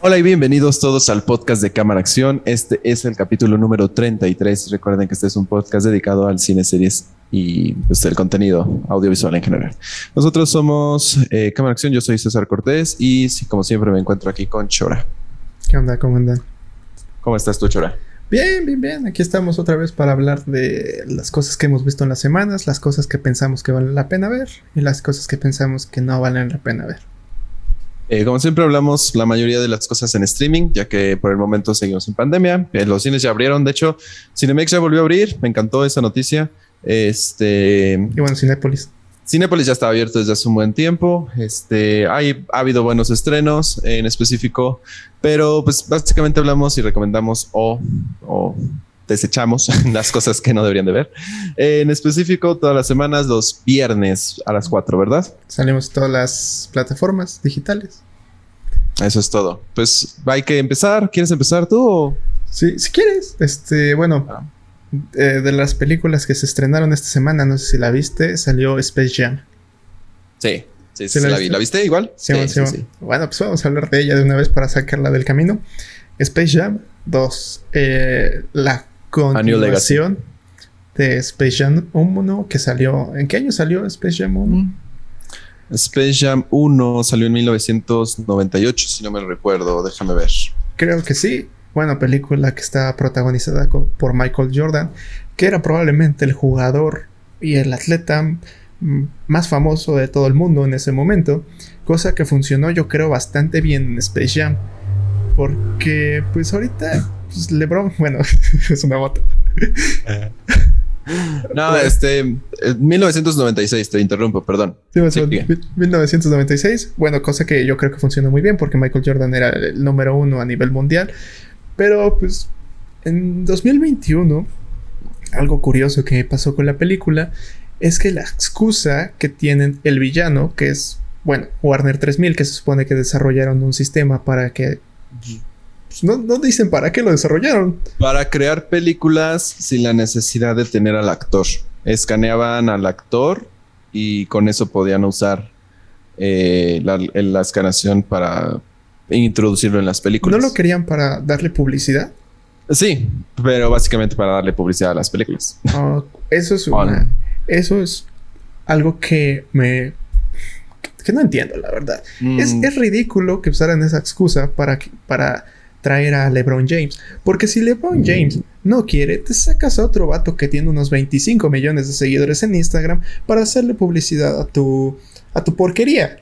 Hola y bienvenidos todos al podcast de Cámara Acción. Este es el capítulo número 33. Recuerden que este es un podcast dedicado al cine, series y pues, el contenido audiovisual en general. Nosotros somos eh, Cámara Acción, yo soy César Cortés y como siempre me encuentro aquí con Chora. ¿Qué onda? ¿Cómo andan? ¿Cómo estás tú, Chora? Bien, bien, bien. Aquí estamos otra vez para hablar de las cosas que hemos visto en las semanas, las cosas que pensamos que valen la pena ver y las cosas que pensamos que no valen la pena ver. Eh, como siempre hablamos la mayoría de las cosas en streaming, ya que por el momento seguimos en pandemia. Eh, los cines ya abrieron, de hecho, Cinemex ya volvió a abrir. Me encantó esa noticia. Este. Y bueno, Cinépolis. Cinépolis ya está abierto desde hace un buen tiempo. Este, hay, ha habido buenos estrenos en específico, pero pues básicamente hablamos y recomendamos o, o desechamos las cosas que no deberían de ver. en específico, todas las semanas, los viernes a las 4, ¿verdad? Salimos todas las plataformas digitales. Eso es todo. Pues hay que empezar. ¿Quieres empezar tú? Sí, si quieres. Este, bueno, ah. eh, de las películas que se estrenaron esta semana, no sé si la viste, salió Space Jam. Sí, sí, sí, la, vi. ¿La viste igual? Sí, sí, sí, Bueno, pues vamos a hablar de ella de una vez para sacarla del camino. Space Jam 2. Eh, la continuación de Space Jam 1 que salió. ¿En qué año salió Space Jam 1? Mm. Space Jam 1 salió en 1998, si no me recuerdo. Déjame ver. Creo que sí. Bueno, película que está protagonizada por Michael Jordan, que era probablemente el jugador y el atleta mm, más famoso de todo el mundo en ese momento, cosa que funcionó yo creo bastante bien en Space Jam, porque pues ahorita pues LeBron, bueno, es una moto. No, este, 1996, te interrumpo, perdón. Sí, 1996, bueno, cosa que yo creo que funciona muy bien porque Michael Jordan era el número uno a nivel mundial. Pero pues en 2021, algo curioso que pasó con la película es que la excusa que tienen el villano, que es, bueno, Warner 3000, que se supone que desarrollaron un sistema para que pues, no, no, dicen para qué lo desarrollaron. Para crear películas sin la necesidad de tener al actor. Escaneaban al actor y con eso podían usar eh, la, la, escaneación para introducirlo en las películas. ¿No lo querían para darle publicidad? Sí, pero básicamente para darle publicidad a las películas. Ah, eso es eso es algo que me que no entiendo, la verdad. Es, mm. es, ridículo que usaran esa excusa para, para traer a LeBron James. Porque si LeBron James no quiere, te sacas a otro vato que tiene unos 25 millones de seguidores en Instagram para hacerle publicidad a tu, a tu porquería.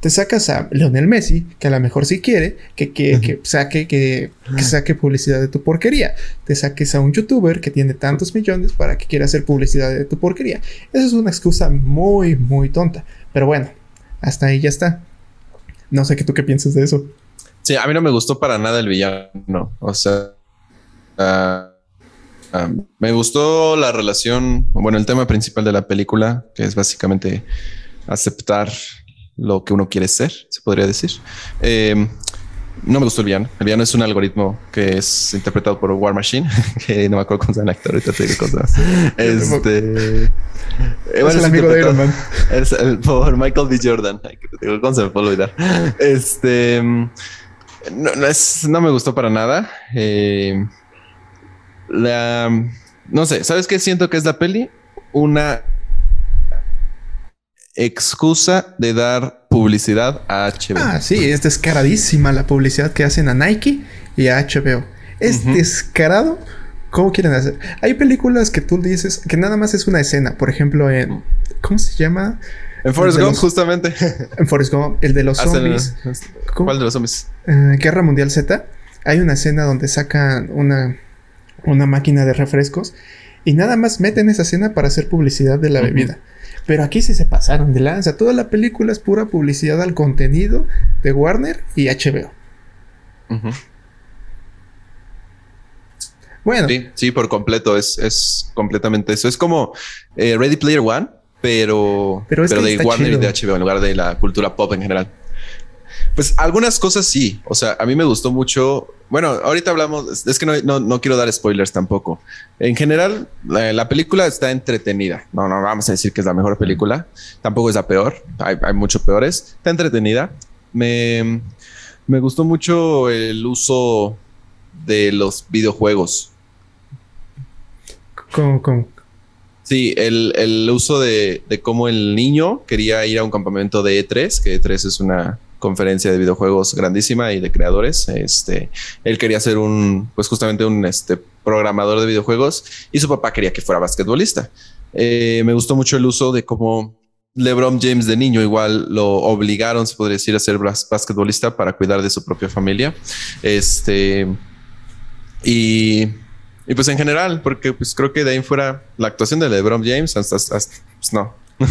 Te sacas a Leonel Messi, que a lo mejor sí quiere, que, que, saque, que, que, saque publicidad de tu porquería. Te saques a un youtuber que tiene tantos millones para que quiera hacer publicidad de tu porquería. Esa es una excusa muy, muy tonta. Pero bueno, hasta ahí ya está. No sé qué tú qué piensas de eso. Sí, a mí no me gustó para nada el villano. O sea, ah, ah, me gustó la relación, bueno, el tema principal de la película, que es básicamente aceptar lo que uno quiere ser, se podría decir. Eh, no me gustó el villano. El villano es un algoritmo que es interpretado por War Machine, que no me acuerdo cómo se llama el actor, ahorita te digo cosas. Este. es el amigo de Iron Man. Es el, por Michael B. Jordan. ¿Cómo se me puede olvidar? Este. No, no, es, no me gustó para nada. Eh, la, no sé, ¿sabes qué siento que es la peli? Una excusa de dar publicidad a HBO. Ah, sí, es descaradísima la publicidad que hacen a Nike y a HBO. Es descarado. ¿Cómo quieren hacer? Hay películas que tú dices que nada más es una escena. Por ejemplo, en. ¿Cómo se llama? En Forrest Gump, justamente. En Forrest Gump, el de los zombies. ¿Cuál de los zombies? Eh, Guerra Mundial Z. Hay una escena donde sacan una, una máquina de refrescos y nada más meten esa escena para hacer publicidad de la bebida. Pero aquí sí se pasaron de lanza. Toda la película es pura publicidad al contenido de Warner y HBO. Bueno. Sí, por completo. Es, completamente eso. Es como eh, Ready Player One pero, pero, de Warner y de HBO en lugar de la cultura pop en general. Pues algunas cosas sí. O sea, a mí me gustó mucho. Bueno, ahorita hablamos. Es que no, no, quiero dar spoilers tampoco. En general, la, película está entretenida. No, no vamos a decir que es la mejor película. Tampoco es la peor. Hay, hay mucho peores. Está entretenida. Me, Me gustó mucho el uso de los videojuegos. ¿Cómo, cómo? Sí, el, uso de, de, cómo el niño quería ir a un campamento de E3, que E3 es una conferencia de videojuegos grandísima y de creadores. Este, él quería ser un, pues justamente un este, programador de videojuegos y su papá quería que fuera basquetbolista. Eh, me gustó mucho el uso de cómo LeBron James de niño igual lo obligaron, se podría decir, a ser basquetbolista para cuidar de su propia familia. Este, y, y pues en general, porque pues creo que de ahí fuera la actuación de LeBron James hasta, pues no.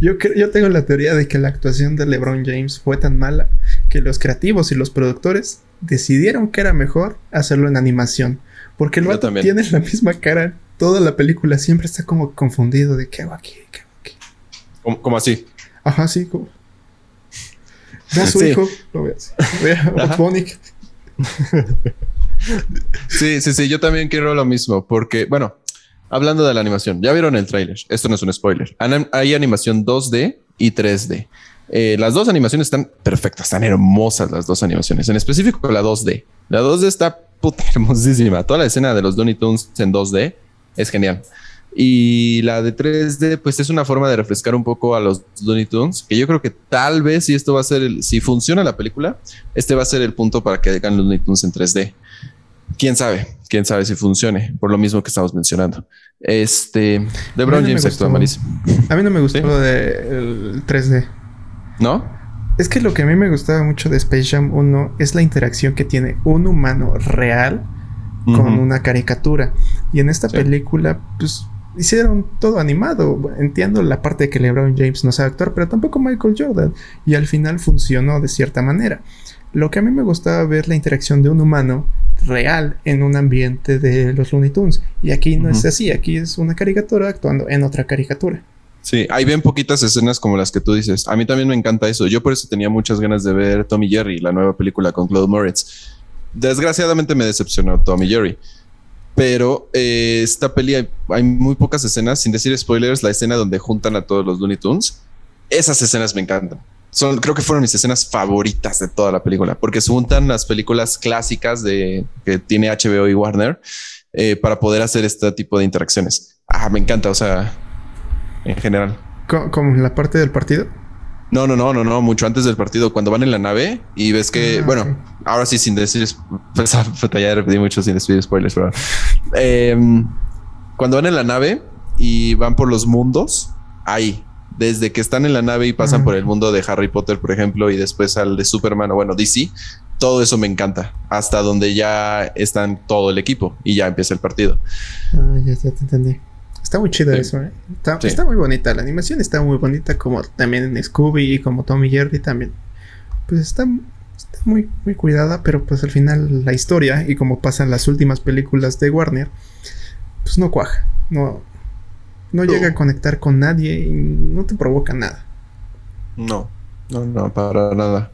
Yo, yo tengo la teoría de que la actuación de LeBron James fue tan mala que los creativos y los productores decidieron que era mejor hacerlo en animación. Porque el vato tiene la misma cara. Toda la película siempre está como confundido de qué hago aquí, qué hago aquí. ¿Cómo, así? Ajá, sí. Como... Ve a su hijo. Lo ve así. Ve a sí, sí, sí. Yo también quiero lo mismo. Porque, bueno, Hablando de la animación, ya vieron el tráiler. Esto no es un spoiler. Hay animación 2D y 3D. Eh, las dos animaciones están perfectas, están hermosas las dos animaciones. En específico la 2D. La 2D está puta hermosísima. Toda la escena de los Looney Tunes en 2D es genial. Y la de 3D, pues es una forma de refrescar un poco a los Looney Tunes, que yo creo que tal vez si esto va a ser, si funciona la película, este va a ser el punto para que hagan Looney Tunes en 3D quién sabe, quién sabe si funcione, por lo mismo que estamos mencionando. Este, LeBron no James actúa malísimo. A mí no me gustó lo del 3D. ¿No? Es que lo que a mí me gustaba mucho de Space Jam 1 es la interacción que tiene un humano real con una caricatura. Y en esta película, pues hicieron todo animado. Entiendo la parte de que LeBron James no sabe actuar, pero tampoco Michael Jordan. Y al final funcionó de cierta manera. Lo que a mí me gustaba ver la interacción de un humano real en un ambiente de los Looney Tunes. Y aquí no es así, aquí es una caricatura actuando en otra caricatura. Sí, hay bien poquitas escenas como las que tú dices. A mí también me encanta eso. Yo por eso tenía muchas ganas de ver Tommy Jerry, la nueva película con Claude Moritz. Desgraciadamente me decepcionó Tommy Jerry. Pero eh, esta peli hay, hay, muy pocas escenas, sin decir spoilers, la escena donde juntan a todos los Looney Tunes. Esas escenas me encantan son, creo que fueron mis escenas favoritas de toda la película, porque se juntan las películas clásicas de que tiene HBO y Warner eh, para poder hacer este tipo de interacciones. Ah, me encanta, o sea, en general. ¿Como la parte del partido? No, no, no, no, no, mucho antes del partido, cuando van en la nave y ves que, ah, bueno, ahora sí, sin decir, pues, ya repetí mucho sin decir spoilers, pero em, cuando van en la nave y van por los mundos, ahí, desde que están en la nave y pasan por el mundo de Harry Potter, por ejemplo, y después al de Superman o bueno, DC, todo eso me encanta, hasta donde ya están todo el equipo y ya empieza el partido. Ah, ya, te entendí. Está muy chido eso, ¿eh? Está, muy bonita, la animación está muy bonita, como también en Scooby y como Tommy Jerry también. Pues está, está muy, muy cuidada, pero pues al final la historia y como pasan las últimas películas de Warner, pues no cuaja, no, no llega a conectar con nadie y no te provoca nada. No, no, no, para nada.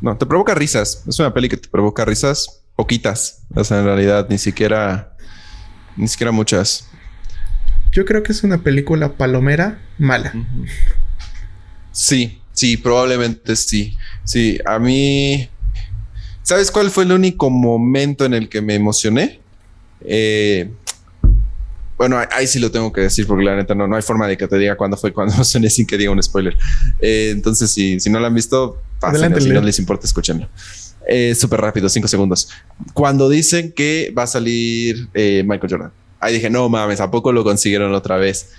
No, te provoca risas. Es una peli que te provoca risas poquitas. O sea, en realidad ni siquiera, ni siquiera muchas. Yo creo que es una película palomera mala. Sí, sí, probablemente sí. Sí, a mí. ¿Sabes cuál fue el único momento en el que me emocioné? Eh, bueno, ahí sí lo tengo que decir porque la neta no, no hay forma de que te diga cuándo fue cuando soné sin que diga un spoiler. Eh, entonces, si, si no lo han visto, pasen, si no les importa, escúchenlo. Eh, Súper rápido, cinco segundos. Cuando dicen que va a salir eh, Michael Jordan, ahí dije, no mames, ¿a poco lo consiguieron otra vez?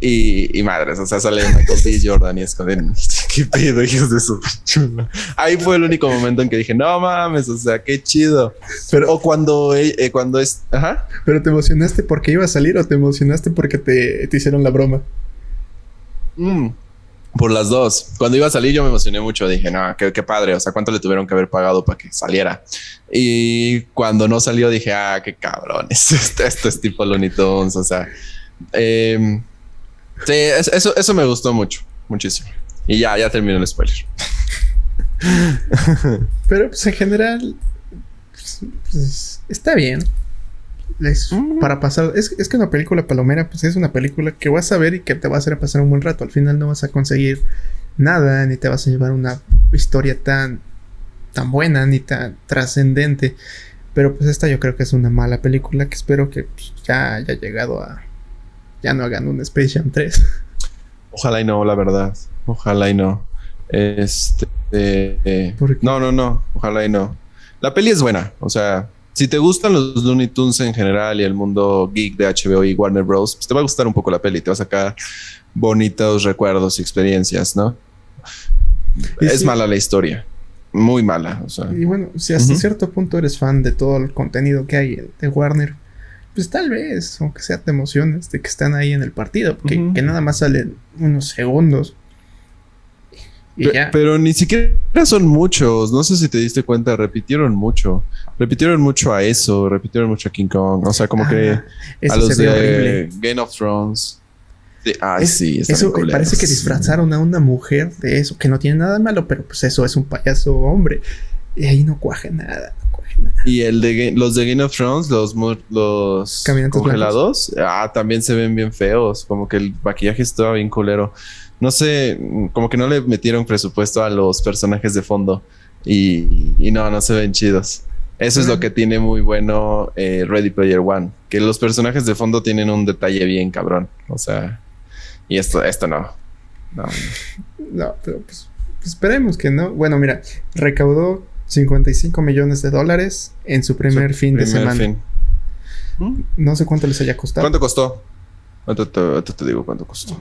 Y, madres, o sea, sale Michael B. Jordan y es como, qué pedo, hijos de su chula. Ahí fue el único momento en que dije, no mames, o sea, qué chido. Pero, o cuando, eh, eh, cuando es, ajá. Pero te emocionaste porque iba a salir o te emocionaste porque te, hicieron la broma. Mm, por las dos. Cuando iba a salir yo me emocioné mucho. Dije, no, qué, qué, padre. O sea, ¿cuánto le tuvieron que haber pagado para que saliera? Y cuando no salió dije, ah, qué cabrones. Esto, esto es tipo Looney Tunes. O sea, eh, Sí, eso, eso me gustó mucho, muchísimo. Y ya, ya terminó el spoiler. Pero pues en general pues, está bien. Es para pasar. Es, es, que una película palomera, pues es una película que vas a ver y que te va a hacer pasar un buen rato. Al final no vas a conseguir nada, ni te vas a llevar una historia tan tan buena ni tan trascendente. Pero pues esta yo creo que es una mala película que espero que pues, ya haya llegado a... Ya no hagan un Space Jam 3. Ojalá y no, la verdad. Ojalá y no. Este... Eh, no, no, no. Ojalá y no. La peli es buena. O sea, si te gustan los Looney Tunes en general y el mundo geek de HBO y Warner Bros., pues te va a gustar un poco la peli. Te va a sacar bonitos recuerdos y experiencias, ¿no? es mala la historia. Muy mala. Y bueno, si hasta cierto punto eres fan de todo el contenido que hay de Warner, pues tal vez, aunque sea te emociones de que están ahí en el partido, que nada más salen unos segundos. Pero ni siquiera son muchos. No sé si te diste cuenta, repitieron mucho. Repitieron mucho a eso, repitieron mucho a King Kong. O sea, como que a los de Game of Thrones. ay, sí, eso parece que disfrazaron a una mujer de eso, que no tiene nada malo, pero pues eso es un payaso hombre. Y ahí no cuaje nada, Y el de los de Game of Thrones, los, los congelados, ah, también se ven bien feos. Como que el maquillaje estaba bien culero no sé, como que no le metieron presupuesto a los personajes de fondo y, no, no se ven chidos. Eso es lo que tiene muy bueno eh, Ready Player One, que los personajes de fondo tienen un detalle bien cabrón. O sea, y esto, esto no. No, no pero pues, pues esperemos que no. Bueno, mira, recaudó 55 millones de dólares en su primer fin de semana. No sé cuánto les haya costado. ¿Cuánto costó? ¿Cuánto te, te digo cuánto costó?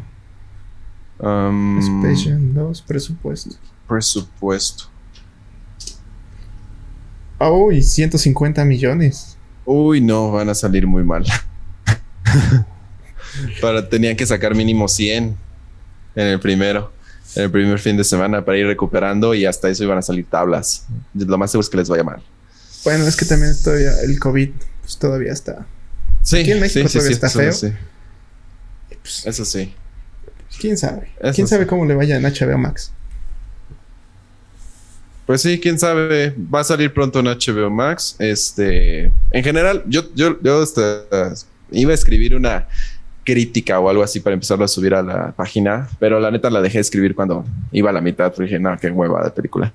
Um, Special 2, presupuesto. Presupuesto. Uy, 150 millones. Uy, no, van a salir muy mal. para, tenían que sacar mínimo 100 en el primero, en el primer fin de semana para ir recuperando y hasta eso iban a salir tablas. Lo más seguro es que les vaya mal. Bueno, es que también todavía el COVID pues, todavía está. Sí, Aquí en México todavía está feo. Pues, eso sí. ¿Quién sabe? ¿Quién sabe cómo le vaya en HBO Max? Pues sí, quién sabe. Va a salir pronto en HBO Max. Este, en general, yo, yo, yo iba a escribir una crítica o algo así para empezarlo a subir a la página, pero la neta la dejé de escribir cuando iba a la mitad. Porque dije, no, qué hueva de película.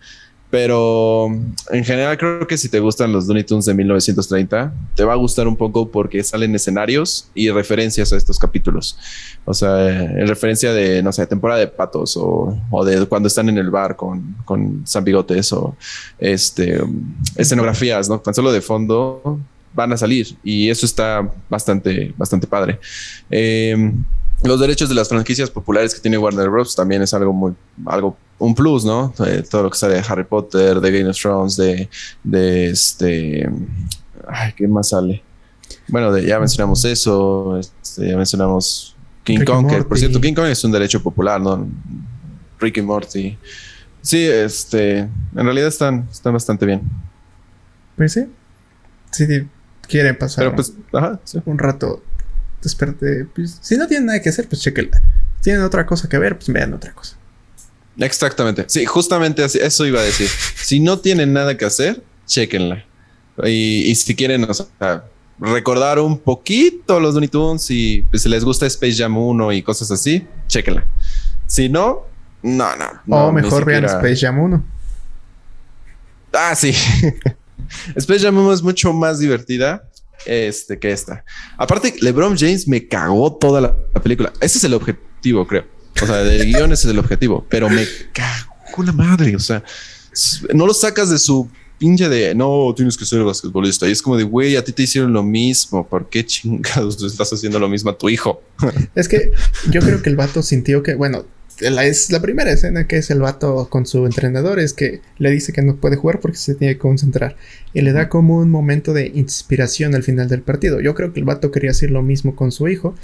Pero en general creo que si te gustan los Looney Tunes de 1930, te va a gustar un poco porque salen escenarios y referencias a estos capítulos. O sea, en referencia de, no sé, temporada de patos o, de cuando están en el bar con, con San Bigotes o este, escenografías, ¿no? Tan solo de fondo van a salir y eso está bastante, bastante padre. Eh, los derechos de las franquicias populares que tiene Warner Bros. también es algo muy, algo, un plus, ¿no? Eh, todo lo que sale de Harry Potter, de Game of Thrones, de, de este, ay, ¿qué más sale? Bueno, ya mencionamos eso, este, ya mencionamos King Kong, que por cierto, King Kong es un derecho popular, ¿no? Ricky Morty. Sí, este, en realidad están, están bastante bien. Pues sí. Sí, quieren pasar Pero pues, ajá, un rato pues, si no tienen nada que hacer, pues chequenla. Si tienen otra cosa que ver, pues vean otra cosa. Exactamente. Sí, justamente así, eso iba a decir. Si no tienen nada que hacer, chequenla. Y, si quieren, recordar un poquito los Looney Tunes y pues, si les gusta Space Jam 1 y cosas así, chequenla. Si no, no, no. o mejor vean Space Jam 1. Ah, sí. 1 es mucho más divertida este, que esta. Aparte, LeBron James me cagó toda la, película. Ese es el objetivo, creo. O sea, del guion ese es el objetivo, pero me cagó la madre. O sea, no lo sacas de su pinche de no tienes que ser basquetbolista. Y es como de güey, a ti te hicieron lo mismo. ¿Por qué chingados estás haciendo lo mismo a tu hijo? es que yo creo que el vato sintió que, bueno, es la primera escena que es el vato con su entrenador, es que le dice que no puede jugar porque se tiene que concentrar. Y le da como un momento de inspiración al final del partido. Yo creo que el vato quería hacer lo mismo con su hijo.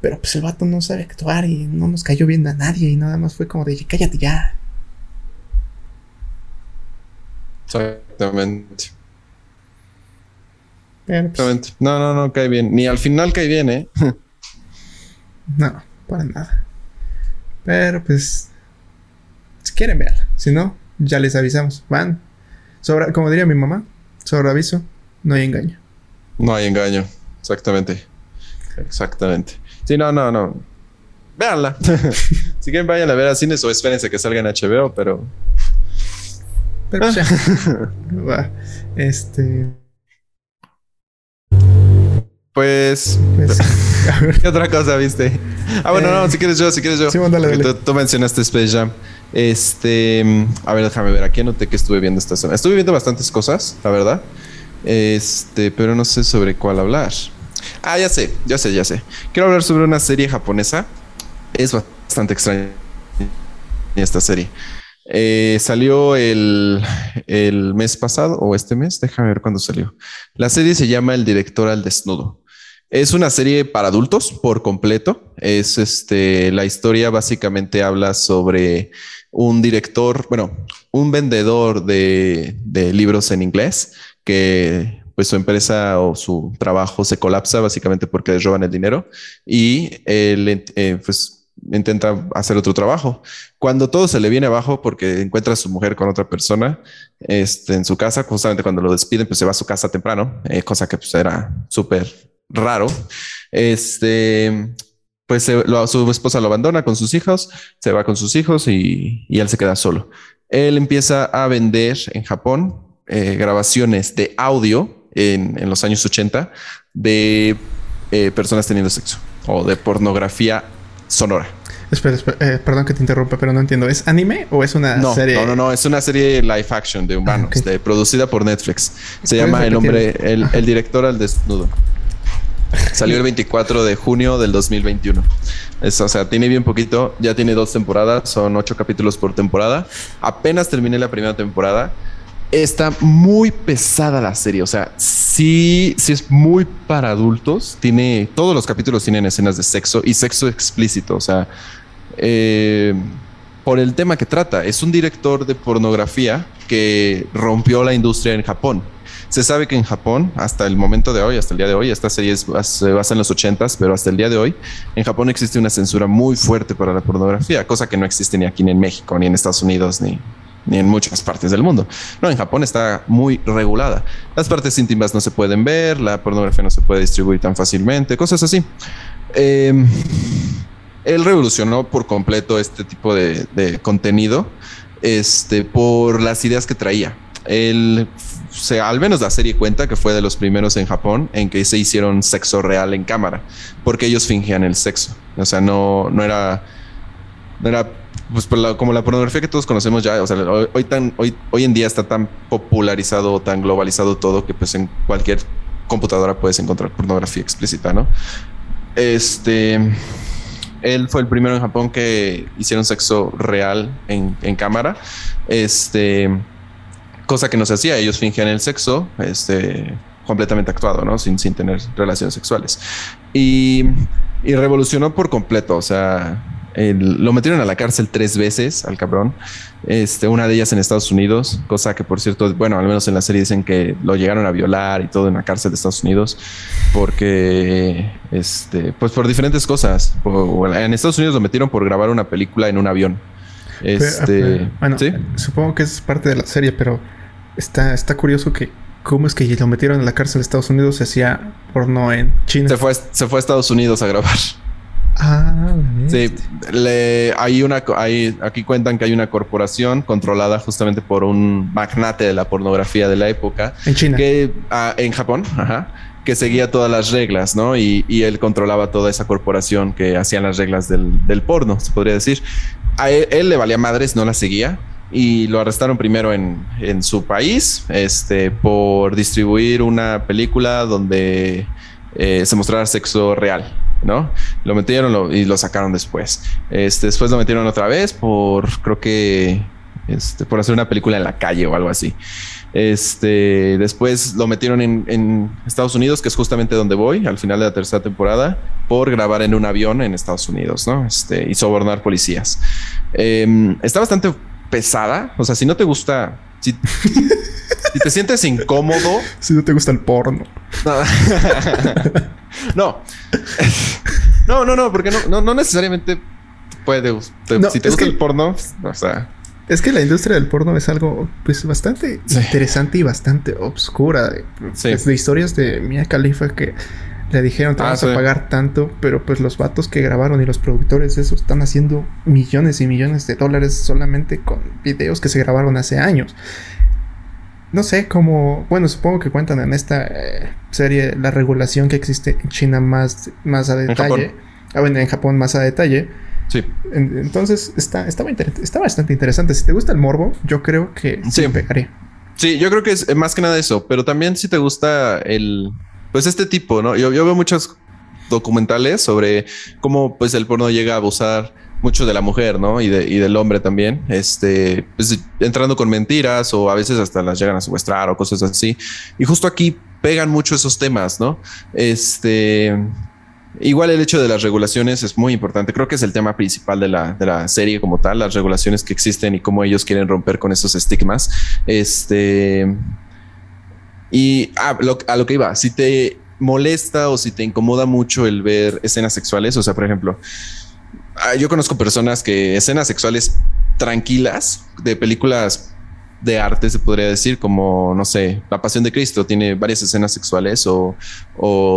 Pero pues el vato no sabe actuar y no nos cayó bien a nadie y nada más fue como de cállate ya. Exactamente. Pues, Exactamente. No, no, no cae bien. Ni al final cae bien, ¿eh? no, para nada. Pero pues, si quieren ver, si no, ya les avisamos. Van, sobre, como diría mi mamá, sobre aviso, no hay engaño. No hay engaño, exactamente. Exactamente. Sí, no, no, no. Véanla. si quieren, vayan a ver a cines o espérense que salga en HBO, pero Pero pues ya. este. Pues. pues ¿Qué otra cosa viste? Ah, bueno, no, eh, si quieres yo, si quieres yo. Sí, dale, dale. Tú, mencionaste Space Jam. Este. A ver, déjame ver. Aquí anoté que estuve viendo esta semana. Estuve viendo bastantes cosas, la verdad. Este, pero no sé sobre cuál hablar. Ah, ya sé, ya sé, ya sé. Quiero hablar sobre una serie japonesa. Es bastante extraña esta serie. Eh, salió el, el, mes pasado o este mes, déjame ver cuándo salió. La serie se llama El director al desnudo. Es una serie para adultos por completo. Es este, la historia básicamente habla sobre un director, bueno, un vendedor de, de libros en inglés que pues su empresa o su trabajo se colapsa básicamente porque les roban el dinero y él eh, pues intenta hacer otro trabajo. Cuando todo se le viene abajo porque encuentra a su mujer con otra persona este, en su casa, justamente cuando lo despiden, pues se va a su casa temprano, eh, cosa que pues era súper raro. Este, pues su esposa lo abandona con sus hijos, se va con sus hijos y, y él se queda solo. Él empieza a vender en Japón eh, grabaciones de audio en, los años 80 de eh, personas teniendo sexo o de pornografía sonora. Espera, eh, perdón que te interrumpa, pero no entiendo. ¿Es anime o es una serie? No, no, no, es una serie live action de humanos, ah, producida por Netflix. Se llama El hombre, el, director al desnudo. Salió el 24 de junio del 2021. Es, o sea, tiene bien poquito. Ya tiene dos temporadas. Son ocho capítulos por temporada. Apenas terminé la primera temporada está muy pesada la serie. O sea, sí, sí es muy para adultos. Tiene todos los capítulos tienen escenas de sexo y sexo explícito. O sea, eh, por el tema que trata, es un director de pornografía que rompió la industria en Japón. Se sabe que en Japón, hasta el momento de hoy, hasta el día de hoy, esta serie se basa en los ochentas, pero hasta el día de hoy, en Japón existe una censura muy fuerte para la pornografía, cosa que no existe ni aquí ni en México, ni en Estados Unidos, ni, ni en muchas partes del mundo. No, en Japón está muy regulada. Las partes íntimas no se pueden ver, la pornografía no se puede distribuir tan fácilmente, cosas así. Em, él revolucionó por completo este tipo de, contenido este, por las ideas que traía. Él, se, al menos la serie cuenta que fue de los primeros en Japón en que se hicieron sexo real en cámara, porque ellos fingían el sexo. O sea, no, no era, no era pues como la pornografía que todos conocemos ya, o sea, hoy, tan, hoy, hoy en día está tan popularizado, tan globalizado todo que pues en cualquier computadora puedes encontrar pornografía explícita, ¿no? Este, él fue el primero en Japón que hicieron sexo real en, en cámara, este, cosa que no se hacía, ellos fingían el sexo, este, completamente actuado, ¿no? Sin, sin tener relaciones sexuales. Y, y revolucionó por completo, o sea, lo metieron a la cárcel tres veces al cabrón. Este, una de ellas en Estados Unidos, cosa que por cierto, bueno, al menos en la serie dicen que lo llegaron a violar y todo en la cárcel de Estados Unidos, porque, este, pues por diferentes cosas. en Estados Unidos lo metieron por grabar una película en un avión. Este, bueno, supongo que es parte de la serie, pero está, está curioso que cómo es que lo metieron en la cárcel de Estados Unidos se hacía porno en China. Se fue, se fue a Estados Unidos a grabar. Ah, sí, le, hay una, hay, aquí cuentan que hay una corporación controlada justamente por un magnate de la pornografía de la época. En China. Que, ah, en Japón, ajá, que seguía todas las reglas, ¿no? Y, y, él controlaba toda esa corporación que hacían las reglas del, del porno, se podría decir. A él, le valía madres, no la seguía y lo arrestaron primero en, en, su país este, por distribuir una película donde eh, se mostrara sexo real. ¿no? Lo metieron y lo sacaron después. Este, después lo metieron otra vez por, creo que, este, por hacer una película en la calle o algo así. Este, después lo metieron en, Estados Unidos, que es justamente donde voy, al final de la tercera temporada, por grabar en un avión en Estados Unidos, ¿no? Este, y sobornar policías. Em, está bastante pesada, o sea, si no te gusta, si, si te sientes incómodo. Si no te gusta el porno. No. No, no, no, porque no, no, necesariamente puede. si te gusta el porno, o sea. Es que la industria del porno es algo pues bastante interesante y bastante obscura. Sí. de historias de Mia Khalifa que le dijeron te ah, vamos a pagar tanto, pero pues los vatos que grabaron y los productores de eso están haciendo millones y millones de dólares solamente con videos que se grabaron hace años. no sé cómo, bueno, supongo que cuentan en esta eh, serie la regulación que existe en China más, más a detalle. Ah, bueno, en Japón más a detalle. Sí. entonces está, está, está, bastante interesante. Si te gusta el morbo, yo creo que sí, pegaría. Sí, yo creo que es más que nada eso, pero también si te gusta el, pues este tipo, ¿no? Yo, veo muchos documentales sobre cómo pues el porno llega a abusar mucho de la mujer, ¿no? Y, de, y del hombre también, este, pues entrando con mentiras o a veces hasta las llegan a secuestrar o cosas así. Y justo aquí pegan mucho esos temas, ¿no? Este, igual el hecho de las regulaciones es muy importante. Creo que es el tema principal de la, de la serie como tal, las regulaciones que existen y cómo ellos quieren romper con esos estigmas. Este, y ah, a lo que iba, si te molesta o si te incomoda mucho el ver escenas sexuales, o sea, por ejemplo, Ah, yo conozco personas que escenas sexuales tranquilas de películas de arte, se podría decir, como, no sé, La Pasión de Cristo tiene varias escenas sexuales o,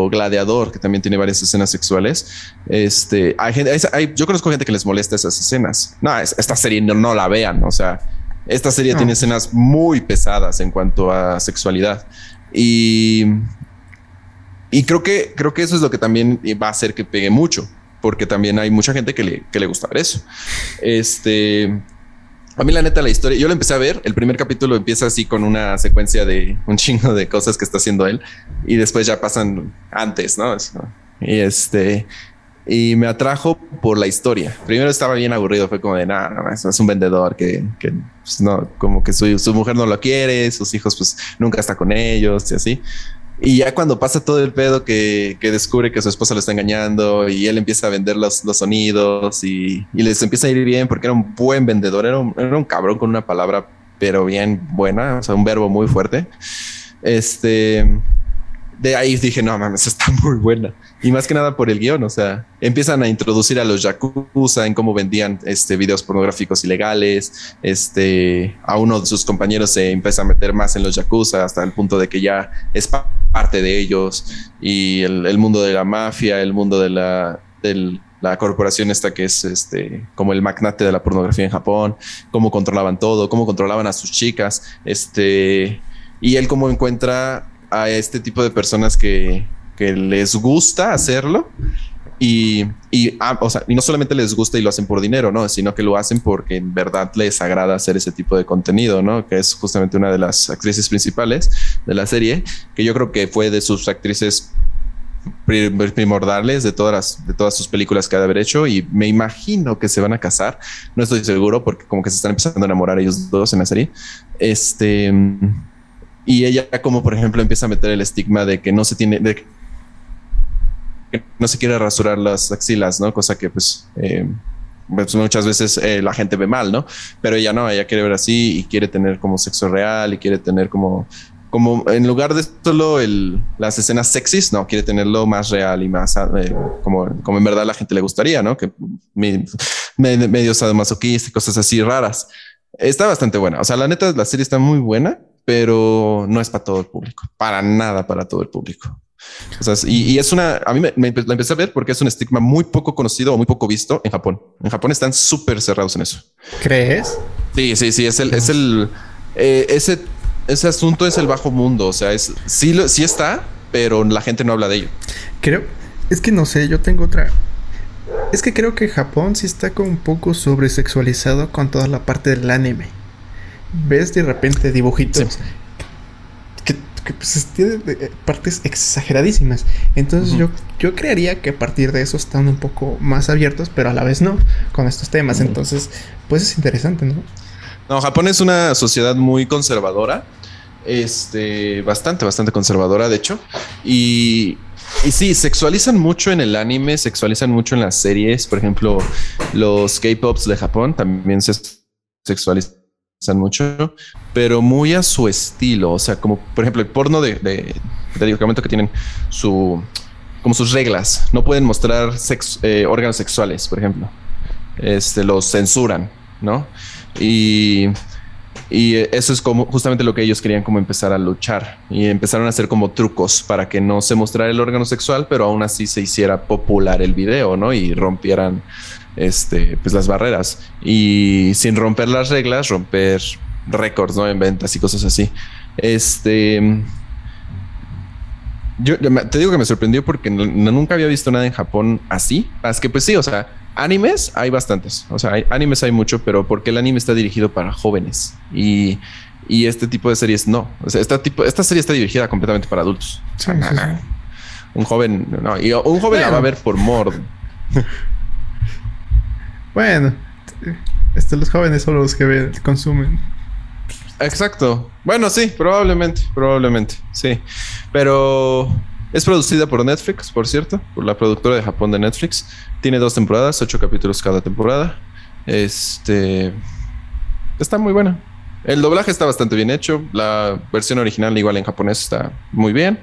Gladiador, que también tiene varias escenas sexuales. Este, hay gente, yo conozco gente que les molesta esas escenas. No, esta serie no, la vean, o sea, esta serie tiene escenas muy pesadas en cuanto a sexualidad. Y, y creo que, creo que eso es lo que también va a hacer que pegue mucho porque también hay mucha gente que le, que le gusta ver eso. Este, a mí la neta la historia, yo la empecé a ver, el primer capítulo empieza así con una secuencia de un chingo de cosas que está haciendo él y después ya pasan antes, ¿no? Y este, y me atrajo por la historia. Primero estaba bien aburrido, fue como de nada, es un vendedor que, que pues, no, como que su, su mujer no lo quiere, sus hijos pues nunca está con ellos y así. Y ya cuando pasa todo el pedo que, que, descubre que su esposa lo está engañando y él empieza a vender los, los sonidos y, y, les empieza a ir bien porque era un buen vendedor, era un, era un cabrón con una palabra pero bien buena, o sea, un verbo muy fuerte. Este, de ahí dije, no mames, está muy buena. Y más que nada por el guion, o sea, empiezan a introducir a los yakuza en cómo vendían este, videos pornográficos ilegales. Este, a uno de sus compañeros se empieza a meter más en los yakuza hasta el punto de que ya es parte de ellos. Y el, mundo de la mafia, el mundo de la, la corporación esta que es este como el magnate de la pornografía en Japón, cómo controlaban todo, cómo controlaban a sus chicas, este y él cómo encuentra a este tipo de personas que, les gusta hacerlo y, y, ah, y, no solamente les gusta y lo hacen por dinero, ¿no? Sino que lo hacen porque en verdad les agrada hacer ese tipo de contenido, ¿no? Que es justamente una de las actrices principales de la serie, que yo creo que fue de sus actrices primordiales de todas las, de todas sus películas que ha de haber hecho y me imagino que se van a casar. No estoy seguro porque como que se están empezando a enamorar ellos dos en la serie. Este y ella como por ejemplo empieza a meter el estigma de que no se tiene, de que no se quiere rasurar las axilas, ¿no? Cosa que pues, eh, pues muchas veces eh, la gente ve mal, ¿no? Pero ella no, ella quiere ver así y quiere tener como sexo real y quiere tener como, como en lugar de solo el, las escenas sexys, no, quiere tenerlo más real y más eh, como, como en verdad la gente le gustaría, ¿no? Que me, medio sadomasoquista y cosas así raras. Está bastante buena. O sea, la neta, la serie está muy buena pero no es para todo el público, para nada para todo el público. O sea, y, es una, a mí me, la empecé a ver porque es un estigma muy poco conocido o muy poco visto en Japón. En Japón están súper cerrados en eso. ¿Crees? Sí, sí, sí, es el, es el, eh, ese, ese asunto es el bajo mundo. O sea, es, sí, lo, sí está, pero la gente no habla de ello. Creo, es que no sé, yo tengo otra. Es que creo que Japón sí está como un poco sobresexualizado con toda la parte del anime ves de repente dibujitos que, pues, tienen eh, partes exageradísimas. Entonces yo, yo creería que a partir de eso están un poco más abiertos, pero a la vez no, con estos temas. Entonces, pues es interesante, ¿no? No, Japón es una sociedad muy conservadora. Este, bastante, bastante conservadora, de hecho. Y, y sí, sexualizan mucho en el anime, sexualizan mucho en las series. Por ejemplo, los K-Pops de Japón también se sexualizan mucho, pero muy a su estilo. O sea, como por ejemplo el porno de, de, que tienen su como sus reglas. No pueden mostrar eh, órganos sexuales, por ejemplo. Este los censuran, ¿no? Y, y eso es como justamente lo que ellos querían como empezar a luchar y empezaron a hacer como trucos para que no se mostrara el órgano sexual, pero aún así se hiciera popular el video, ¿no? Y rompieran este, pues las barreras y sin romper las reglas, romper récords, ¿no? En ventas y cosas así. Este. Yo te digo que me sorprendió porque nunca había visto nada en Japón así. Es que, pues sí, o sea, animes hay bastantes. O sea, hay, animes hay mucho, pero porque el anime está dirigido para jóvenes y, y este tipo de series no. O sea, esta, tipo, esta serie está dirigida completamente para adultos. Un joven, no, y un joven la va a ver por mord. bueno, este, los jóvenes son los que consumen. Exacto. Bueno, sí, probablemente, probablemente, sí. Pero es producida por Netflix, por cierto, por la productora de Japón de Netflix. Tiene dos temporadas, ocho capítulos cada temporada. Este está muy buena. El doblaje está bastante bien hecho. La versión original, igual en japonés, está muy bien.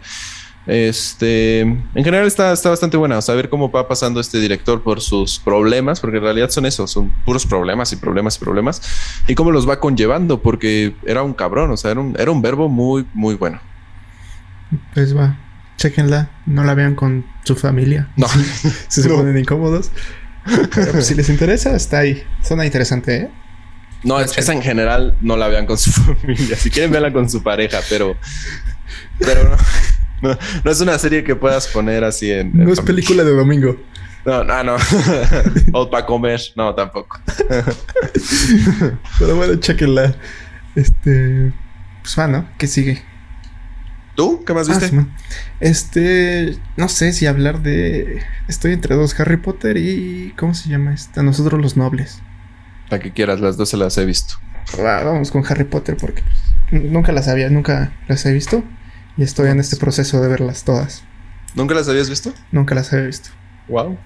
Este, en general está, está bastante buena. Saber cómo va pasando este director por sus problemas, porque en realidad son eso, son puros problemas y problemas y problemas, y cómo los va conllevando, porque era un cabrón, o sea, era un, era un verbo muy, muy bueno. Pues va, chequenla, no la vean con su familia. No. Si, se ponen incómodos. Pero pues, si les interesa, está ahí. Suena interesante, ¿eh? No, esa en general no la vean con su familia. Si quieren, verla con su pareja, pero. Pero no. No, es una serie que puedas poner así en. No es película de domingo. No, no, no. o para comer. No, tampoco. Pero bueno, chequenla. Este. Pues bueno, ¿qué sigue? ¿Tú? ¿Qué más viste? Ah, este. No sé si hablar de. Estoy entre dos: Harry Potter y. ¿Cómo se llama esta? Nosotros los Nobles. La que quieras, las dos se las he visto. vamos con Harry Potter porque pues, nunca las había, nunca las he visto. Y estoy en este proceso de verlas todas. ¿Nunca las habías visto? Nunca las había visto. Wow.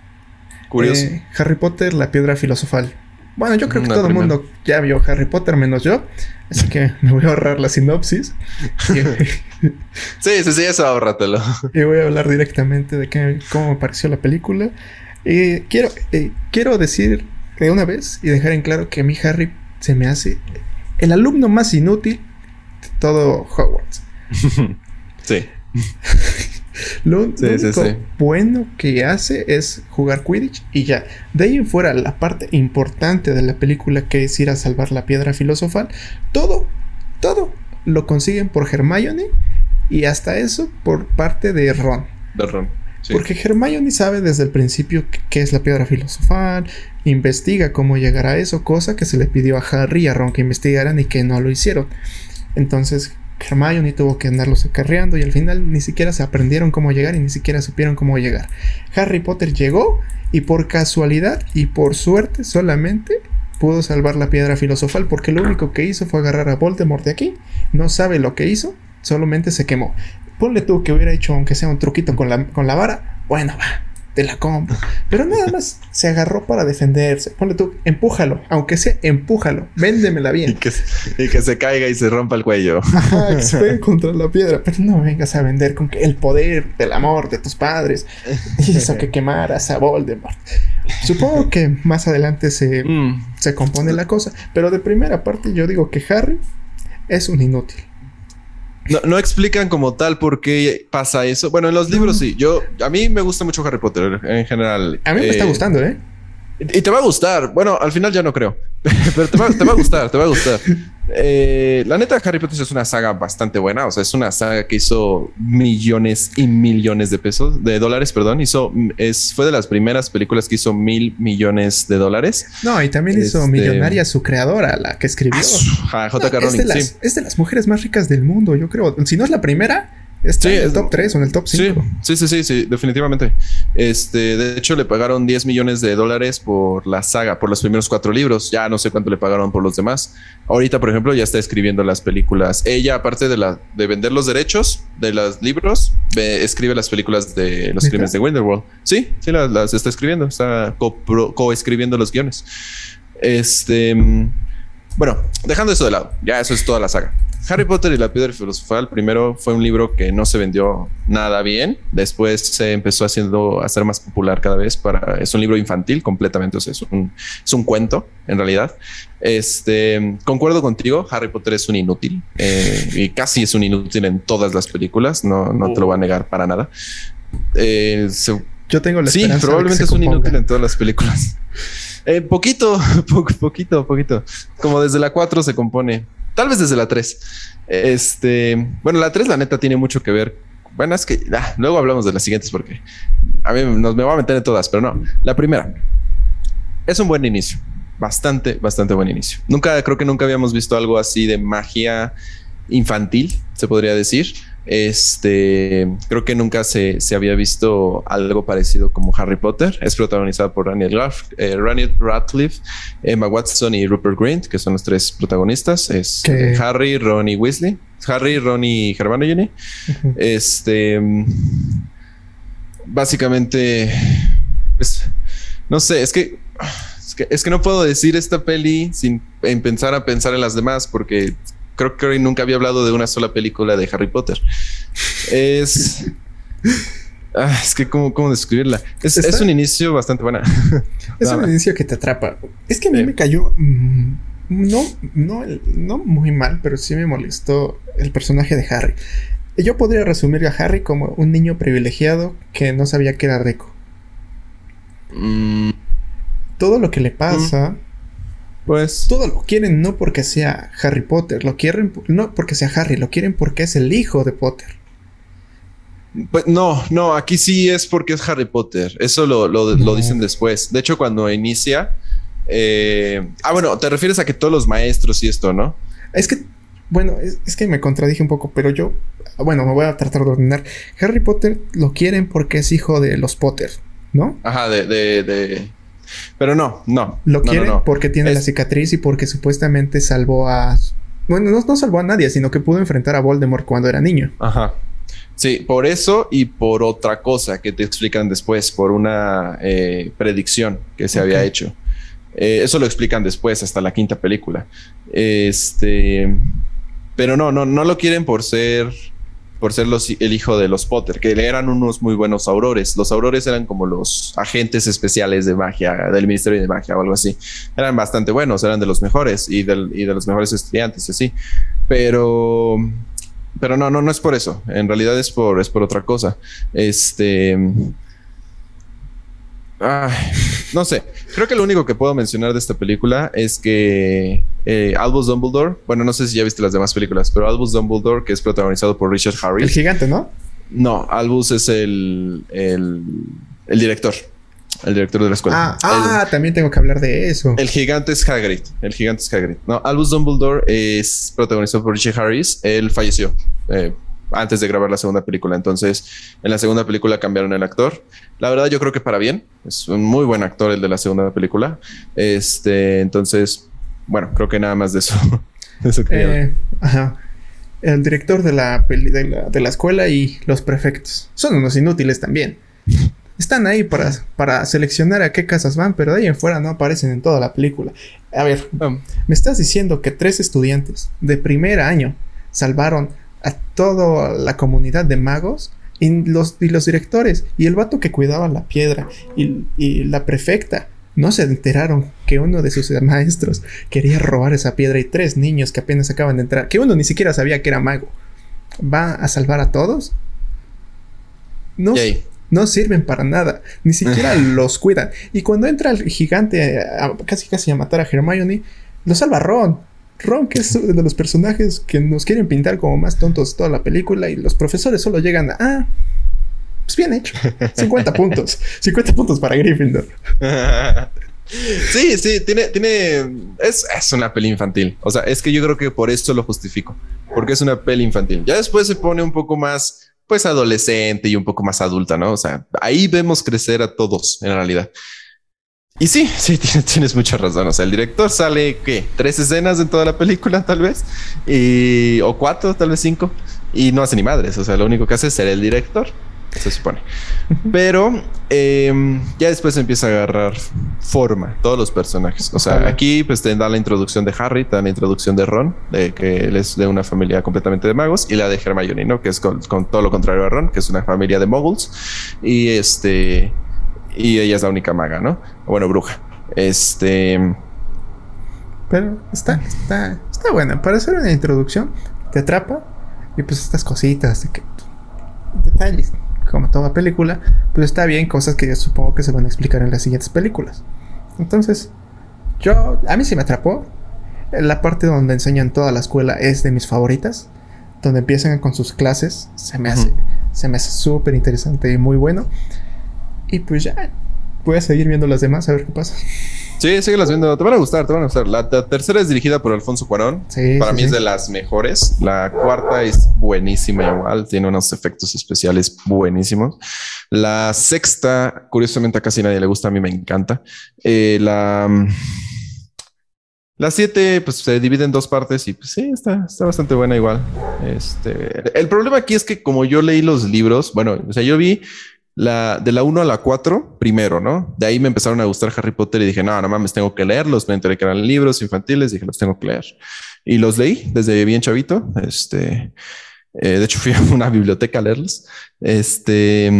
Curioso. Eh, Harry Potter, la piedra filosofal. Bueno, yo creo que todo el mundo ya vio Harry Potter menos yo. Así que me voy a ahorrar la sinopsis. sí, sí, sí, eso ahórratelo. Y voy a hablar directamente de qué, cómo me pareció la película. Y quiero, eh, quiero decir de una vez y dejar en claro que a mí Harry se me hace el alumno más inútil de todo Hogwarts. Sí. lo, único bueno que hace es jugar Quidditch y ya. De ahí en fuera, la parte importante de la película que es ir a salvar la piedra filosofal, todo, todo lo consiguen por Hermione y hasta eso por parte de Ron. De Ron. Porque Hermione sabe desde el principio qué es la piedra filosofal, investiga cómo llegar a eso, cosa que se le pidió a Harry y a Ron que investigaran y que no lo hicieron. Entonces Hermione tuvo que andarlos acarreando y al final ni siquiera se aprendieron cómo llegar y ni siquiera supieron cómo llegar. Harry Potter llegó y por casualidad y por suerte solamente pudo salvar la piedra filosofal porque lo único que hizo fue agarrar a Voldemort de aquí. No sabe lo que hizo, solamente se quemó. Ponle tú que hubiera hecho aunque sea un truquito con la, con la vara. Bueno, va te la compro. Pero nada más se agarró para defenderse. Ponle tú, empújalo, aunque sea, empújalo, véndemela bien. Y que, y que se caiga y se rompa el cuello. Ajá, que se contra la piedra. Pero no vengas a vender con el poder del amor de tus padres hizo que quemaras a Voldemort. Supongo que más adelante se, mm. se compone la cosa. Pero de primera parte, yo digo que Harry es un inútil. No, no, explican como tal por qué pasa eso. Bueno, en los libros sí. Yo, a mí me gusta mucho Harry Potter en general. A mí me está eh, gustando, ¿eh? Y te va a gustar. Bueno, al final ya no creo. Pero te va, a gustar, te va a gustar. Eh, la neta, Harry Potter es una saga bastante buena. O sea, es una saga que hizo millones y millones de pesos, de dólares, perdón. Hizo, es, fue de las primeras películas que hizo mil millones de dólares. No, y también hizo este, millonaria su creadora, la que escribió. Ah, J.K. Rowling. es de las mujeres más ricas del mundo, yo creo. Si no es la primera, Está en el top 3 o en el top 5. Sí, sí, sí, sí, definitivamente. Este, de hecho, le pagaron 10 millones de dólares por la saga, por los primeros cuatro libros. Ya no sé cuánto le pagaron por los demás. Ahorita, por ejemplo, ya está escribiendo las películas. Ella, aparte de la de vender los derechos de los libros, escribe las películas de los crímenes de Winterworld. Sí, sí, las, está escribiendo. Está co-escribiendo los guiones. Este. Bueno, dejando eso de lado, ya eso es toda la saga. Harry Potter y la piedra filosofal, primero fue un libro que no se vendió nada bien, después se empezó haciendo a ser más popular cada vez para es un libro infantil completamente, o sea, es un, es un cuento en realidad. Este, concuerdo contigo, Harry Potter es un inútil eh, y casi es un inútil en todas las películas, no, no te lo voy a negar para nada. Eh, Yo tengo la Sí, probablemente es un inútil en todas las películas. Eh, poquito, poquito, poquito. Como desde la 4 se compone. Tal vez desde la 3. Este, bueno, la 3 la neta tiene mucho que ver. Bueno, es que ah, luego hablamos de las siguientes porque a mí nos me voy a meter en todas, pero no. La primera es un buen inicio. Bastante, bastante buen inicio. Nunca, creo que nunca habíamos visto algo así de magia infantil, se podría decir. Este, creo que nunca se, había visto algo parecido como Harry Potter. Es protagonizada por Raniel, eh, Radcliffe, Emma Watson y Rupert Grint, que son los tres protagonistas. Es Harry, Ron y Weasley. Harry, Ron y Hermione. Este, básicamente, pues, no sé, es que, es que, no puedo decir esta peli sin pensar a pensar en las demás, porque creo que nunca había hablado de una sola película de Harry Potter. Es. Ah, es que, ¿cómo, cómo describirla? Es, es, un inicio bastante buena. Es un inicio que te atrapa. Es que a mí me cayó. Mm, no, no, no muy mal, pero sí me molestó el personaje de Harry. Yo podría resumir a Harry como un niño privilegiado que no sabía que era rico. Mm. Todo lo que le pasa. Mm. Pues. Todo lo quieren no porque sea Harry Potter, lo quieren no porque sea Harry, lo quieren porque es el hijo de Potter. Pues no, no, aquí sí es porque es Harry Potter. Eso lo, dicen después. De hecho, cuando inicia. Eh, ah, bueno, te refieres a que todos los maestros y esto, ¿no? Es que, bueno, es, que me contradije un poco, pero yo, bueno, me voy a tratar de ordenar. Harry Potter lo quieren porque es hijo de los Potter, ¿no? Ajá, de, de pero no, no. Lo quiere porque tiene la cicatriz y porque supuestamente salvó a. Bueno, no, salvó a nadie, sino que pudo enfrentar a Voldemort cuando era niño. Ajá. Sí, por eso y por otra cosa que te explican después, por una eh, predicción que se había hecho. Eh, eso lo explican después, hasta la quinta película. Este. Pero no, no, no lo quieren por ser por ser el hijo de los Potter, que eran unos muy buenos aurores. Los aurores eran como los agentes especiales de magia, del Ministerio de Magia o algo así. Eran bastante buenos, eran de los mejores y, de los mejores estudiantes, así. Pero, pero no, no, no es por eso. En realidad es por, es por otra cosa. Este, no sé. Creo que lo único que puedo mencionar de esta película es que eh, Albus Dumbledore, bueno, no sé si ya viste las demás películas, pero Albus Dumbledore, que es protagonizado por Richard Harris. El gigante, ¿no? No, Albus es el, el, director. El director de la escuela. Ah, ah, también tengo que hablar de eso. El gigante es Hagrid. El gigante es Hagrid. No, Albus Dumbledore es protagonizado por Richard Harris. Él falleció. Eh, antes de grabar la segunda película. Entonces, en la segunda película cambiaron el actor. La verdad, yo creo que para bien. Es un muy buen actor el de la segunda película. Este, entonces, bueno, creo que nada más de eso. Eh, ajá. El director de la, de la, escuela y los prefectos. Son unos inútiles también. Están ahí para, para seleccionar a qué casas van, pero de ahí en fuera no aparecen en toda la película. A ver, um. me estás diciendo que tres estudiantes de primer año salvaron a toda la comunidad de magos y los, y los directores y el vato que cuidaba la piedra y, la prefecta no se enteraron que uno de sus maestros quería robar esa piedra y tres niños que apenas acaban de entrar, que uno ni siquiera sabía que era mago, va a salvar a todos. No, no sirven para nada, ni siquiera los cuidan. Y cuando entra el gigante casi casi a matar a Hermione, lo salva Ron. Ron, que es de los personajes que nos quieren pintar como más tontos toda la película y los profesores solo llegan a, ah, pues bien hecho, 50 puntos, 50 puntos para Gryffindor. Sí, sí, tiene, tiene, es, es, una peli infantil. O sea, es que yo creo que por esto lo justifico, porque es una peli infantil. Ya después se pone un poco más, pues, adolescente y un poco más adulta, ¿no? O sea, ahí vemos crecer a todos en realidad. Y sí, sí, tienes, mucha razón. O sea, el director sale, ¿qué? Tres escenas en toda la película, tal vez. Y, o cuatro, tal vez cinco. Y no hace ni madres. O sea, lo único que hace es ser el director, se supone. Pero em, ya después empieza a agarrar forma todos los personajes. O sea, aquí pues te da la introducción de Harry, te da la introducción de Ron, de que él es de una familia completamente de magos, y la de Hermione, ¿no? Que es con, con todo lo contrario a Ron, que es una familia de moguls. Y este y ella es la única maga, ¿no? Bueno, bruja. Este. Pero está, está, está buena. Para hacer una introducción, te atrapa. Y pues estas cositas, de que, detalles, como toda película, pues está bien, cosas que yo supongo que se van a explicar en las siguientes películas. Entonces, yo, a mí sí me atrapó. La parte donde enseñan toda la escuela es de mis favoritas. Donde empiezan con sus clases. Se me hace. Se me hace súper interesante y muy bueno. Y pues ya. Voy a seguir viendo las demás a ver qué pasa. Sí, síguelas viendo. Te van a gustar, te van a gustar. La, tercera es dirigida por Alfonso Cuarón. Sí, Para mí es de las mejores. La cuarta es buenísima igual. Tiene unos efectos especiales buenísimos. La sexta, curiosamente a casi nadie le gusta. A mí me encanta. Eh, la... La siete, pues se divide en dos partes y pues sí, está, está bastante buena igual. Este, el problema aquí es que como yo leí los libros, bueno, o sea, yo vi de la 1 a la 4 primero, ¿no? De ahí me empezaron a gustar Harry Potter y dije, no, no mames, tengo que leerlos. Me enteré que eran libros infantiles, dije, los tengo que leer. Y los leí desde bien chavito. Este, eh, de hecho, fui a una biblioteca a leerlos. Este,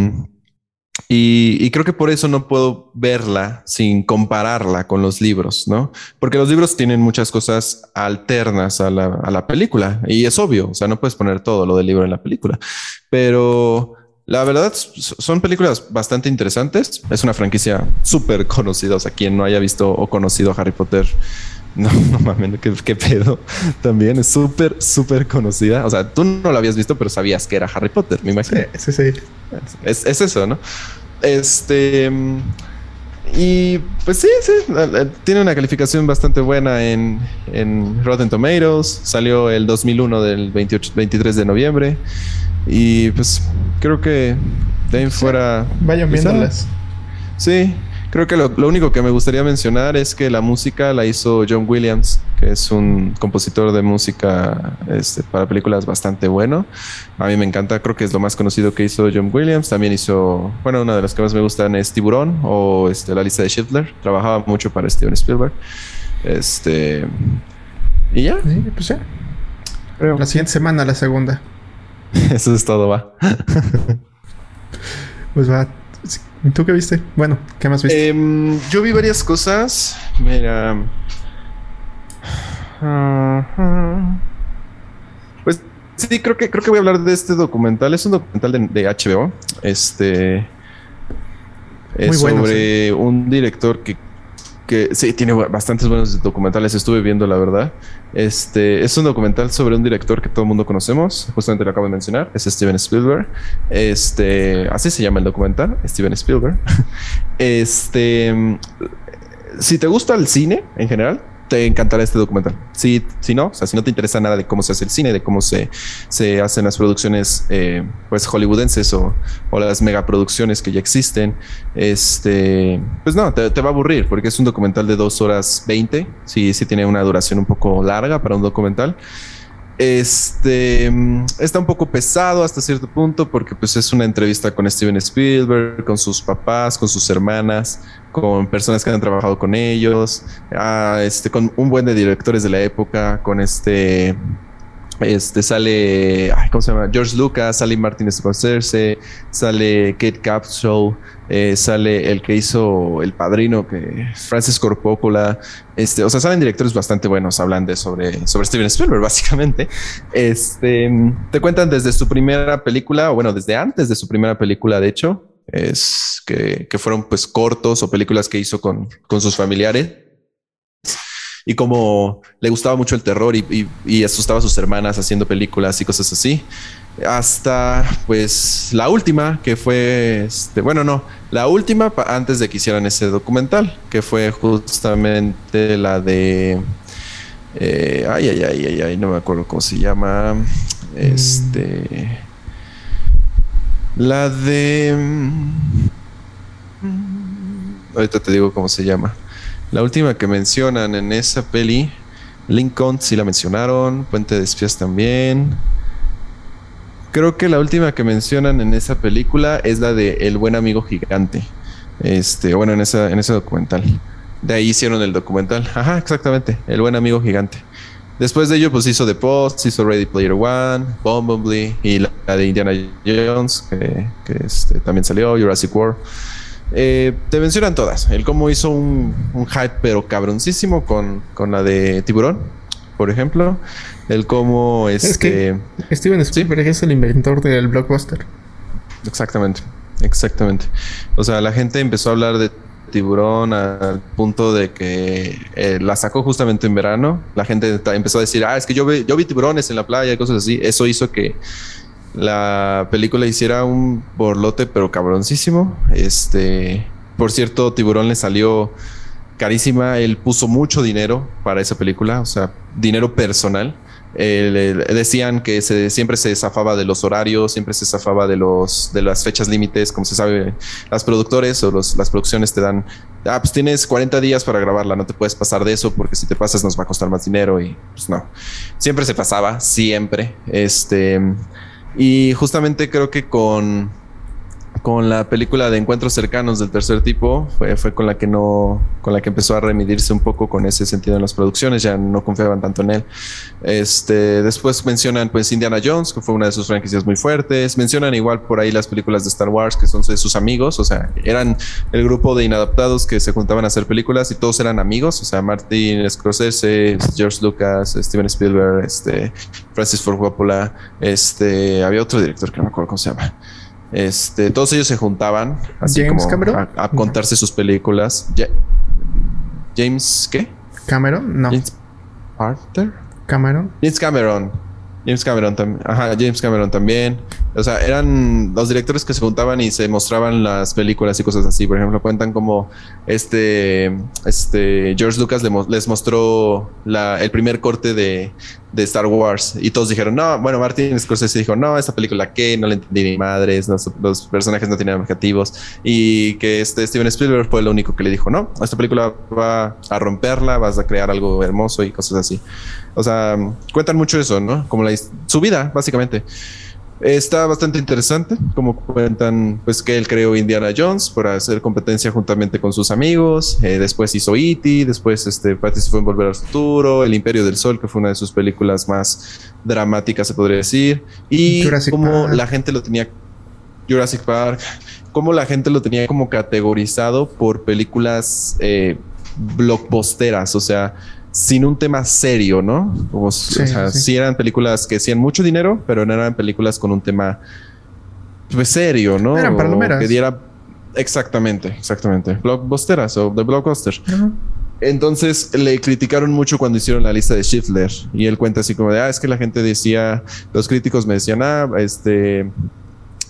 y, y, creo que por eso no puedo verla sin compararla con los libros, ¿no? Porque los libros tienen muchas cosas alternas a la, a la película y es obvio, o sea, no puedes poner todo lo del libro en la película, pero la verdad, son películas bastante interesantes. Es una franquicia súper conocida. O sea, quien no haya visto o conocido a Harry Potter, no, no mames, ¿qué, pedo. También es súper, súper conocida. O sea, tú no la habías visto, pero sabías que era Harry Potter, me imagino. Sí, sí, Es, eso, ¿no? Este. Y pues sí, sí, tiene una calificación bastante buena en, en Rotten Tomatoes. Salió el 2001 del 28, 23 de noviembre. Y pues creo que de ahí fuera. Vayan viéndolas. Sí, creo que lo, único que me gustaría mencionar es que la música la hizo John Williams, que es un compositor de música este, para películas bastante bueno. A mí me encanta, creo que es lo más conocido que hizo John Williams. También hizo, bueno, una de las que más me gustan es Tiburón o este, La lista de Schindler. Trabajaba mucho para Steven Spielberg. Este. Y ya. Sí, pues ya. La siguiente semana, la segunda. Eso es todo, va. pues va. ¿Tú qué viste? Bueno, ¿qué más viste? Em, yo vi varias cosas. Mira. Pues sí, creo que creo que voy a hablar de este documental. Es un documental de, HBO. Este. Es sobre un director que sí, tiene bastantes buenos documentales, estuve viendo la verdad. Este es un documental sobre un director que todo el mundo conocemos, justamente lo acabo de mencionar, es Steven Spielberg. Este, así se llama el documental, Steven Spielberg. Este, si te gusta el cine en general, te encantará este documental. Si, si no, o sea, si no te interesa nada de cómo se hace el cine, de cómo se, se hacen las producciones eh, pues hollywoodenses o, o, las megaproducciones que ya existen, este, pues no, te, va a aburrir porque es un documental de dos horas 20. Sí, sí tiene una duración un poco larga para un documental. Este está un poco pesado hasta cierto punto porque pues es una entrevista con Steven Spielberg, con sus papás, con sus hermanas, con personas que han trabajado con ellos, este, con un buen de directores de la época, con este este sale, ¿cómo se llama? George Lucas, sale Martin Scorsese, sale Kate Capshaw, eh, sale el que hizo El Padrino, que Francis Coppola, este, o sea, salen directores bastante buenos, hablan de sobre, sobre Steven Spielberg, básicamente. Este, te cuentan desde su primera película, o bueno, desde antes de su primera película, de hecho, es que, que fueron pues cortos o películas que hizo con, con sus familiares y como le gustaba mucho el terror y, asustaba a sus hermanas haciendo películas y cosas así. Hasta pues la última, que fue, este, bueno, no, la última antes de que hicieran ese documental, que fue justamente la de... Eh, ay, ay, ay, ay, ay, no me acuerdo cómo se llama. Este... La de... Mm, ahorita te digo cómo se llama. La última que mencionan en esa peli, Lincoln sí la mencionaron, Puente de Espías también. Creo que la última que mencionan en esa película es la de El buen amigo gigante. Este, bueno, en, en ese documental. De ahí hicieron el documental. Ajá, exactamente. El buen amigo gigante. Después de ello, pues hizo The Post, hizo Ready Player One, Bumblebee y la, de Indiana Jones, que, este, también salió, Jurassic World. Eh, te mencionan todas. El cómo hizo un, hype, pero cabroncísimo con, con, la de Tiburón, por ejemplo. El cómo este. Steven Spielberg es el inventor del blockbuster. Exactamente, exactamente. O sea, la gente empezó a hablar de Tiburón al punto de que eh, la sacó justamente en verano. La gente empezó a decir, ah, es que yo vi, yo vi tiburones en la playa y cosas así. Eso hizo que la película hiciera un borlote, pero cabroncísimo. Este, por cierto, Tiburón le salió carísima. Él puso mucho dinero para esa película, o sea, dinero personal. Decían que siempre se zafaba de los horarios, siempre se zafaba de los de las fechas límites, como se sabe, las productores o las producciones te dan, ah, pues tienes 40 días para grabarla, no te puedes pasar de eso porque si te pasas nos va a costar más dinero y pues no. Siempre se pasaba, siempre. Este y justamente creo que con con la película de encuentros cercanos del tercer tipo fue, con la que no con la que empezó a remidirse un poco con ese sentido en las producciones ya no confiaban tanto en él. Este después mencionan pues Indiana Jones que fue una de sus franquicias muy fuertes. Mencionan igual por ahí las películas de Star Wars que son de sus amigos o sea eran el grupo de inadaptados que se juntaban a hacer películas y todos eran amigos o sea Martin Scorsese George Lucas Steven Spielberg este Francis Ford Coppola este había otro director que no me acuerdo cómo se llama este, todos ellos se juntaban así como A, contarse sus películas. James, ¿qué? Cameron, no. James Arthur. Cameron. James Cameron. James Cameron también. Ajá, James Cameron también. O sea, eran los directores que se juntaban y se mostraban las películas y cosas así. Por ejemplo, cuentan como este, este George Lucas les mostró el primer corte de, Star Wars y todos dijeron, no, bueno, Martin Scorsese dijo, no, esta película qué, no le entendí ni madres, los personajes no tenían objetivos y que este Steven Spielberg fue el único que le dijo, no, esta película va a romperla, vas a crear algo hermoso y cosas así. O sea, cuentan mucho eso, ¿no? Como la, su vida, básicamente. Está bastante interesante, como cuentan, pues que él creó Indiana Jones para hacer competencia juntamente con sus amigos. Eh, después hizo E.T., después este, participó en Volver al Futuro, El Imperio del Sol, que fue una de sus películas más dramáticas, se podría decir. Y como la gente lo tenía, Jurassic Park, como la gente lo tenía como categorizado por películas eh, blockbusteras, o sea, sin un tema serio, ¿no? Como, o sea, sí. eran películas que hacían mucho dinero, pero no eran películas con un tema pues, serio, ¿no? Eran palomeras. que diera exactamente, exactamente, blockbusteras o de blockbuster. Entonces le criticaron mucho cuando hicieron la lista de Schiffler y él cuenta así como de, ah, es que la gente decía, los críticos me decían, ah, este,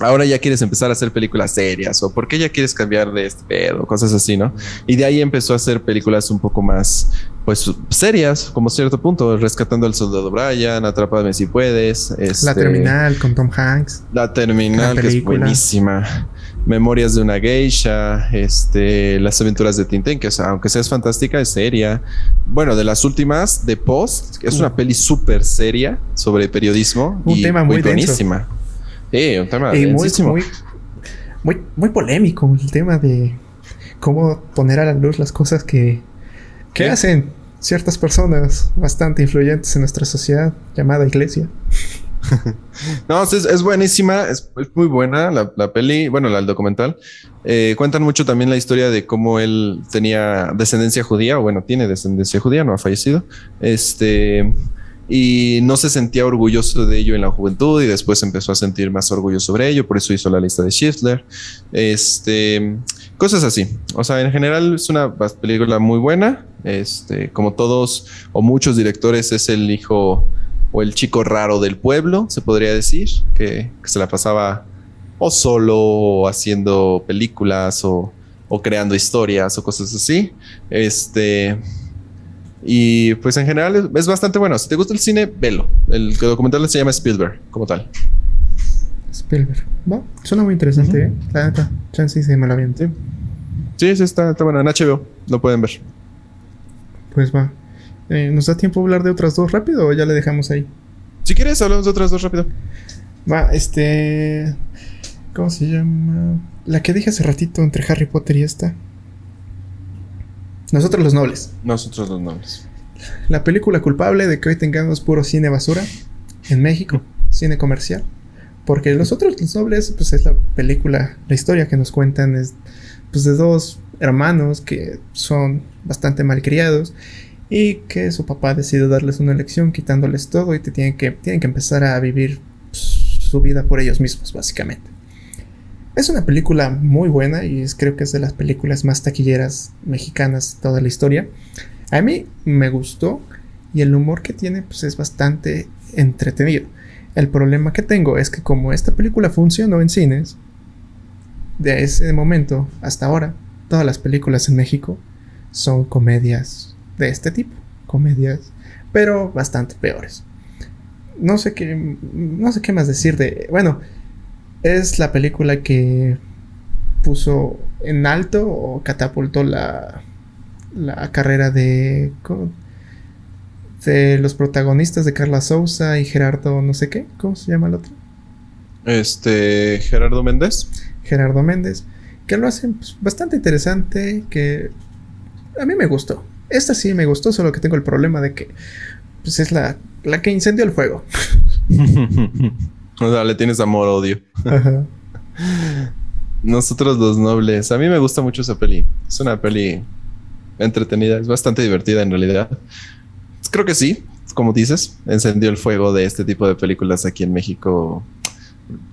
ahora ya quieres empezar a hacer películas serias o por qué ya quieres cambiar de este pedo, cosas así, ¿no? Y de ahí empezó a hacer películas un poco más, pues, serias, como cierto punto, rescatando al soldado Brian, Atrápame si puedes. Este, la Terminal con Tom Hanks. La Terminal, que es buenísima. Memorias de una geisha, este, las aventuras de Tintín, que aunque seas fantástica, es seria. Bueno, de las últimas, de Post, que es una peli súper seria sobre periodismo. Un tema muy, buenísima. Sí, un tema muy, muy, muy, polémico el tema de cómo poner a la luz las cosas que, que hacen ciertas personas bastante influyentes en nuestra sociedad llamada iglesia. no, es, buenísima, es, muy buena la, peli, bueno, la, el documental. Eh, cuentan mucho también la historia de cómo él tenía descendencia judía, o bueno, tiene descendencia judía, no ha fallecido. Este y no se sentía orgulloso de ello en la juventud y después empezó a sentir más orgullo sobre ello, por eso hizo la lista de Schiffler. Este, cosas así. O sea, en general es una película muy buena. Este, como todos o muchos directores es el hijo o el chico raro del pueblo, se podría decir, que, se la pasaba o solo o haciendo películas o, o creando historias o cosas así. Este, y pues en general es, bastante bueno. Si te gusta el cine, velo. El documental se llama Spielberg, como tal. Spielberg. Va, suena muy interesante, ¿eh? La neta. Chance sí me la bien. Sí. Sí, sí, está, está bueno. En HBO lo pueden ver. Pues va. Eh, ¿Nos da tiempo a hablar de otras dos rápido o ya le dejamos ahí? Si quieres, hablamos de otras dos rápido. Va, este. ¿Cómo se llama? La que dije hace ratito entre Harry Potter y esta. Nosotros los nobles. Nosotros los nobles. La película culpable de que hoy tengamos puro cine basura en México, cine comercial. Porque los otros los nobles, pues es la película, la historia que nos cuentan es pues de dos hermanos que son bastante malcriados y que su papá decide darles una elección quitándoles todo y tienen que, tienen que empezar a vivir pues, su vida por ellos mismos, básicamente. Es una película muy buena y es, creo que es de las películas más taquilleras mexicanas de toda la historia. A mí me gustó y el humor que tiene pues es bastante entretenido. El problema que tengo es que como esta película funcionó en cines, de ese momento hasta ahora, todas las películas en México son comedias de este tipo, comedias, pero bastante peores. No sé qué, no sé qué más decir de, bueno, es la película que puso en alto o catapultó la, la carrera de, de los protagonistas de Carla Souza y Gerardo no sé qué, ¿cómo se llama el otro? Este, Gerardo Méndez. Gerardo Méndez, que lo hacen pues, bastante interesante, que a mí me gustó. Esta sí me gustó, solo que tengo el problema de que pues, es la, la que incendió el fuego. O sea, le tienes amor odio. Nosotros los nobles. A mí me gusta mucho esa peli. Es una peli entretenida, es bastante divertida en realidad. Creo que sí, como dices, encendió el fuego de este tipo de películas aquí en México.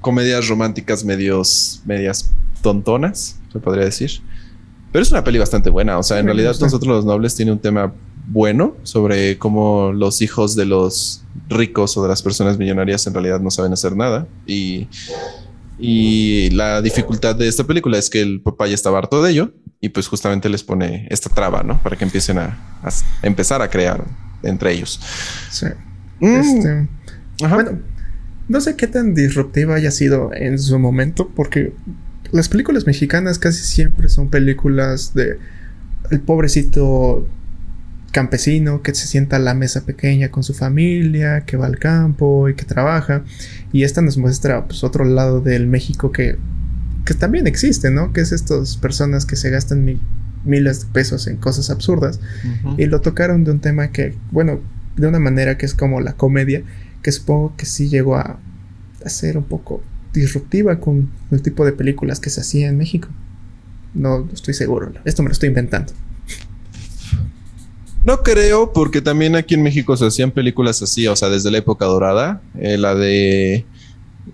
Comedias románticas medios, medias tontonas, se podría decir. Pero es una peli bastante buena. O sea, en realidad nosotros los nobles tiene un tema bueno sobre cómo los hijos de los ricos o de las personas millonarias en realidad no saben hacer nada. Y, y la dificultad de esta película es que el papá ya estaba harto de ello y pues justamente les pone esta traba, ¿no? Para que empiecen a, empezar a crear entre ellos. Sí. Mm. Este, bueno, no sé qué tan disruptiva haya sido en su momento porque las películas mexicanas casi siempre son películas de el pobrecito campesino que se sienta a la mesa pequeña con su familia, que va al campo y que trabaja. Y esta nos muestra pues, otro lado del México que, que también existe, ¿no? Que es estas personas que se gastan miles de pesos en cosas absurdas. Y lo tocaron de un tema que, bueno, de una manera que es como la comedia, que supongo que sí llegó a, a ser un poco disruptiva con el tipo de películas que se hacía en México. No estoy seguro, esto me lo estoy inventando. No creo, porque también aquí en México se hacían películas así, o sea, desde la época dorada. Eh, la de.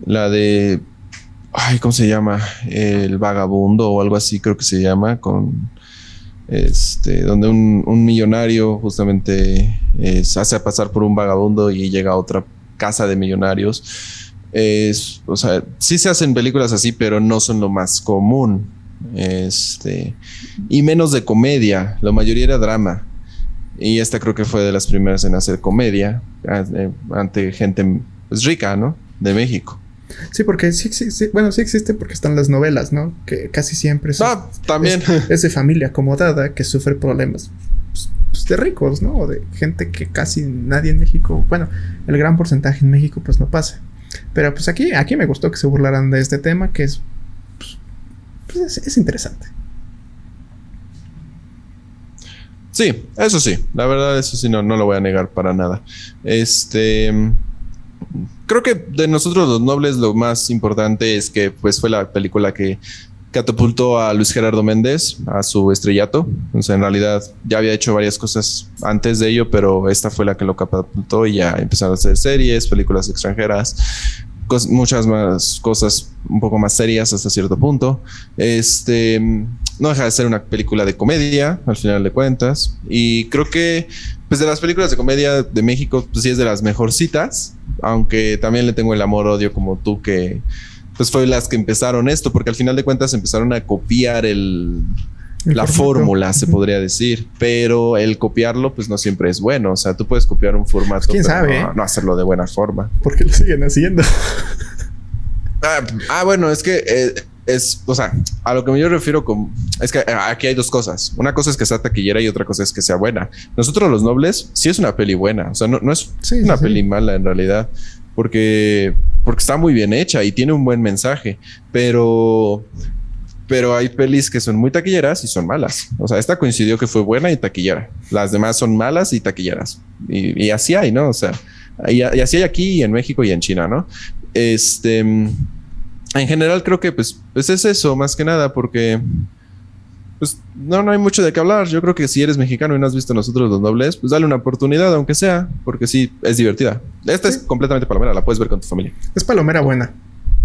La de. Ay, ¿cómo se llama? El vagabundo o algo así, creo que se llama, con. Este, donde un, millonario justamente se hace pasar por un vagabundo y llega a otra casa de millonarios. Es, o sea, sí se hacen películas así, pero no son lo más común. Este, y menos de comedia, la mayoría era drama. Y esta creo que fue de las primeras en hacer comedia eh, ante gente pues, rica, ¿no? De México. Sí, porque sí, sí, bueno, sí existe porque están las novelas, ¿no? Que casi siempre son, ah, también. Es, de familia acomodada que sufre problemas pues, pues, de ricos, ¿no? O de gente que casi nadie en México, bueno, el gran porcentaje en México pues no pasa. Pero pues aquí, aquí me gustó que se burlaran de este tema que es, pues, es interesante. Sí, eso sí, la verdad, eso sí, no, no lo voy a negar para nada. Este. Creo que de nosotros los nobles lo más importante es que pues fue la película que catapultó a Luis Gerardo Méndez a su estrellato. O sea, en realidad ya había hecho varias cosas antes de ello, pero esta fue la que lo catapultó y ya empezaron a hacer series, películas extranjeras, muchas más cosas un poco más serias hasta cierto punto. Este no deja de ser una película de comedia, al final de cuentas. Y creo que, pues de las películas de comedia de México, pues sí es de las mejorcitas. Aunque también le tengo el amor-odio como tú, que pues fue las que empezaron esto, porque al final de cuentas empezaron a copiar el, la fórmula, se podría decir, pero el copiarlo pues no siempre es bueno, o sea, tú puedes copiar un formato, pues, ¿quién sabe, no, no, hacerlo de buena forma. Porque lo siguen haciendo. ah, ah, bueno, es que eh, es, o sea, a lo que yo refiero con, es que aquí hay dos cosas. Una cosa es que sea taquillera y otra cosa es que sea buena. Nosotros los nobles, sí es una peli buena, o sea, no, es una peli mala en realidad, porque, porque está muy bien hecha y tiene un buen mensaje, pero, pero hay pelis que son muy taquilleras y son malas. O sea, esta coincidió que fue buena y taquillera. Las demás son malas y taquilleras. Y, así hay, ¿no? O sea, y, y así hay aquí en México y en China, ¿no? Este en general creo que pues, pues es eso, más que nada, porque pues no, no hay mucho de qué hablar. Yo creo que si eres mexicano y no has visto nosotros los nobles, pues dale una oportunidad, aunque sea, porque sí, es divertida. Esta es completamente palomera, la puedes ver con tu familia. Es palomera buena.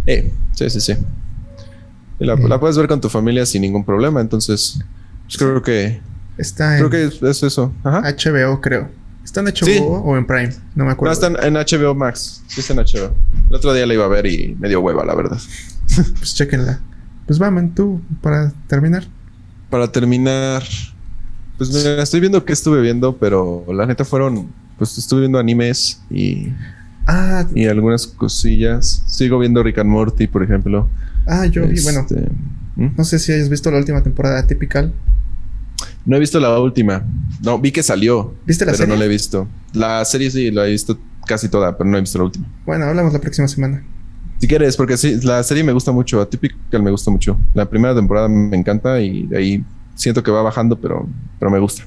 Eh, sí, sí, sí. La, la, puedes ver con tu familia sin ningún problema. Entonces, pues creo que. Está creo que es, eso. Ajá. HBO, creo. ¿Está en HBO o en Prime? No me acuerdo. No, está en, HBO Max. Sí, está en HBO. El otro día la iba a ver y me dio hueva, la verdad. pues chequenla. Pues vamos, tú, para terminar. Para terminar. Pues mira, estoy viendo qué estuve viendo, pero la neta fueron. Pues estuve viendo animes y. Ah. Y algunas cosillas. Sigo viendo Rick and Morty, por ejemplo. Ah, yo vi, bueno. Este, ¿hmm? No sé si hayas visto la última temporada Typical. No he visto la última. No, vi que salió. ¿Viste la pero serie? no la he visto. La serie sí, la he visto casi toda, pero no he visto la última. Bueno, hablamos la próxima semana. Si quieres, porque sí, la serie me gusta mucho. Typical me gusta mucho. La primera temporada me encanta y de ahí siento que va bajando, pero, pero me gusta.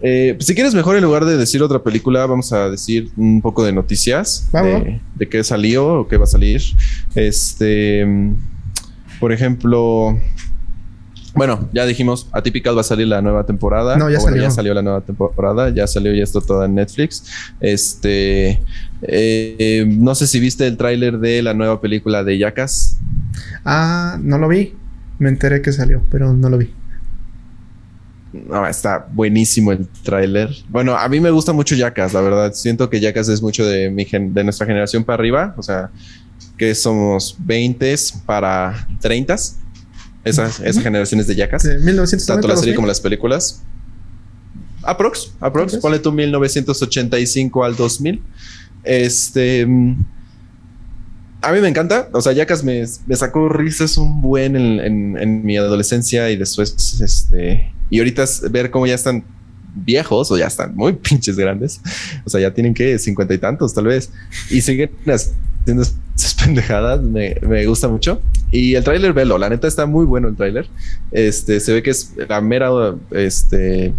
Eh, pues si quieres, mejor en lugar de decir otra película, vamos a decir un poco de noticias de, de, qué salió o qué va a salir. Este, por ejemplo, bueno, ya dijimos, Atypical va a salir la nueva temporada. No, ya bueno, salió. ya salió la nueva temporada, ya salió ya esto todo en Netflix. Este, eh, no sé si viste el tráiler de la nueva película de Yacas. Ah, no lo vi. Me enteré que salió, pero no lo vi. No, está buenísimo el tráiler. Bueno, a mí me gusta mucho Yacas, la verdad. Siento que Yacas es mucho de, mi gen de nuestra generación para arriba. O sea, que somos 20 para 30. Esas, esas generaciones de Yacas. De 1990, Tanto la serie como las películas. Aprox, aprox. Ponle tú 1985 al 2000. Este. A mí me encanta. O sea, Yacas me, me sacó risas un buen en, en, en, mi adolescencia y después, este. Y ahorita ver cómo ya están viejos o ya están muy pinches grandes. O sea, ya tienen que cincuenta y tantos, tal vez. Y siguen haciendo esas pendejadas. Me, me gusta mucho. Y el tráiler, velo. La neta está muy bueno el tráiler. Este, se ve que es la mera, este,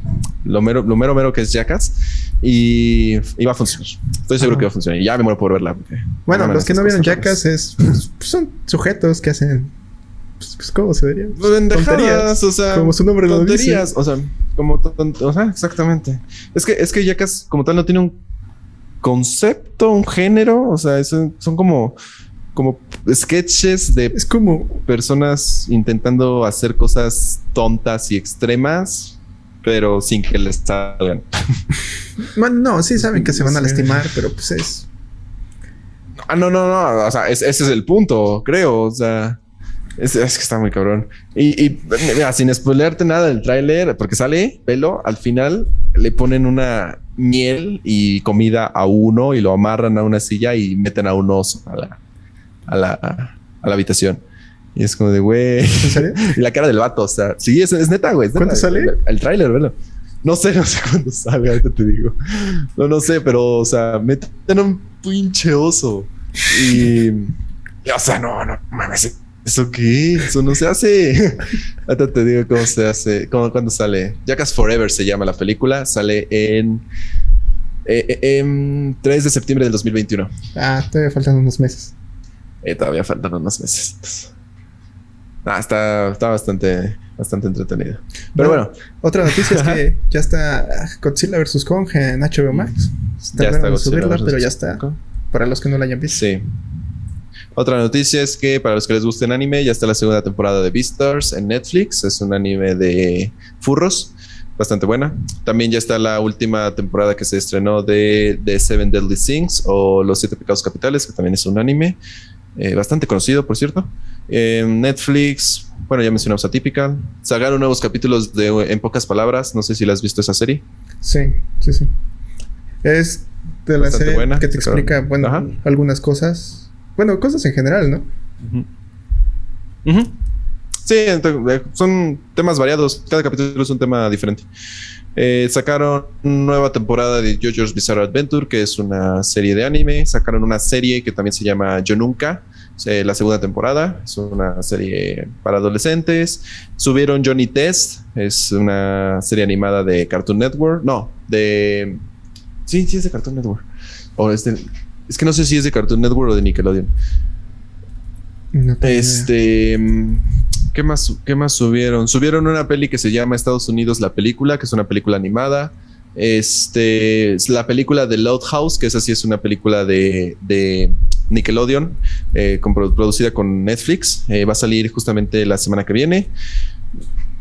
lo mero, lo mero, mero que es Jackass. Y, y va a funcionar. Estoy seguro Ajá. que va a funcionar. Y ya me muero por verla. Bueno, los que no vieron Jackass es, pues, son sujetos que hacen pues, pues, ¿cómo se diría? Pendejadas, o sea, como su nombre lo dice. O sea, como o sea, exactamente. Es que es que Jackass como tal no tiene un concepto, un género, o sea, son como como sketches de es como personas intentando hacer cosas tontas y extremas, pero sin que les salgan. Bueno, no, sí saben que se van a lastimar, pero pues es. Ah, no, no, no. O sea, es, ese es el punto, creo. O sea, es, es que está muy cabrón. Y, y mira, sin spoilearte nada del tráiler, porque sale pelo, al final le ponen una miel y comida a uno y lo amarran a una silla y meten a un oso a la, a la, a la habitación. Y es como de, güey. ¿En serio? y la cara del vato, o sea, sí, es, es neta, güey. ¿Cuándo sale? El, el tráiler, velo. No sé, no sé cuándo sale, ahorita te digo. No, no sé, pero, o sea, meten a un pinche oso. Y, y, o sea, no, no mames. ¿Eso qué? Eso no se hace. Ahorita te digo cómo se hace, cómo, cuándo sale. Jackass Forever se llama la película. Sale en, eh, en 3 de septiembre del 2021. Ah, todavía faltan unos meses. Eh, todavía faltan unos meses. Ah, está, está bastante, bastante entretenido. Pero bueno, bueno. Otra noticia es que ya está Godzilla vs. Kong en HBO Max. Está ya está Godzilla subirla, pero ya está. Para los que no la hayan visto. Sí. Otra noticia es que para los que les guste el anime, ya está la segunda temporada de Beastars en Netflix. Es un anime de furros, bastante buena. También ya está la última temporada que se estrenó de, de Seven Deadly Sins o Los Siete Pecados Capitales, que también es un anime eh, bastante conocido, por cierto. En Netflix, bueno, ya mencionamos Atypical. Sacaron nuevos capítulos de En pocas palabras. No sé si la has visto esa serie. Sí, sí, sí. Es de la Bastante serie buena, que te explica, bueno, Ajá. algunas cosas. Bueno, cosas en general, ¿no? Sí, ent- son temas variados. Cada capítulo es un tema diferente. Eh, sacaron nueva temporada de JoJo's Bizarre Adventure, que es una serie de anime. Sacaron una serie que también se llama Yo Nunca, eh, la segunda temporada. Es una serie para adolescentes. Subieron Johnny Test, es una serie animada de Cartoon Network. No, de. Sí, sí, es de Cartoon Network. O es, de... es que no sé si es de Cartoon Network o de Nickelodeon. No idea. Este. mm, ¿Qué más, ¿Qué más subieron? Subieron una peli que se llama Estados Unidos la película, que es una película animada. Este es la película de Loud House, que esa sí es una película de, de Nickelodeon. eh, producida con Netflix. va a salir justamente la semana que viene.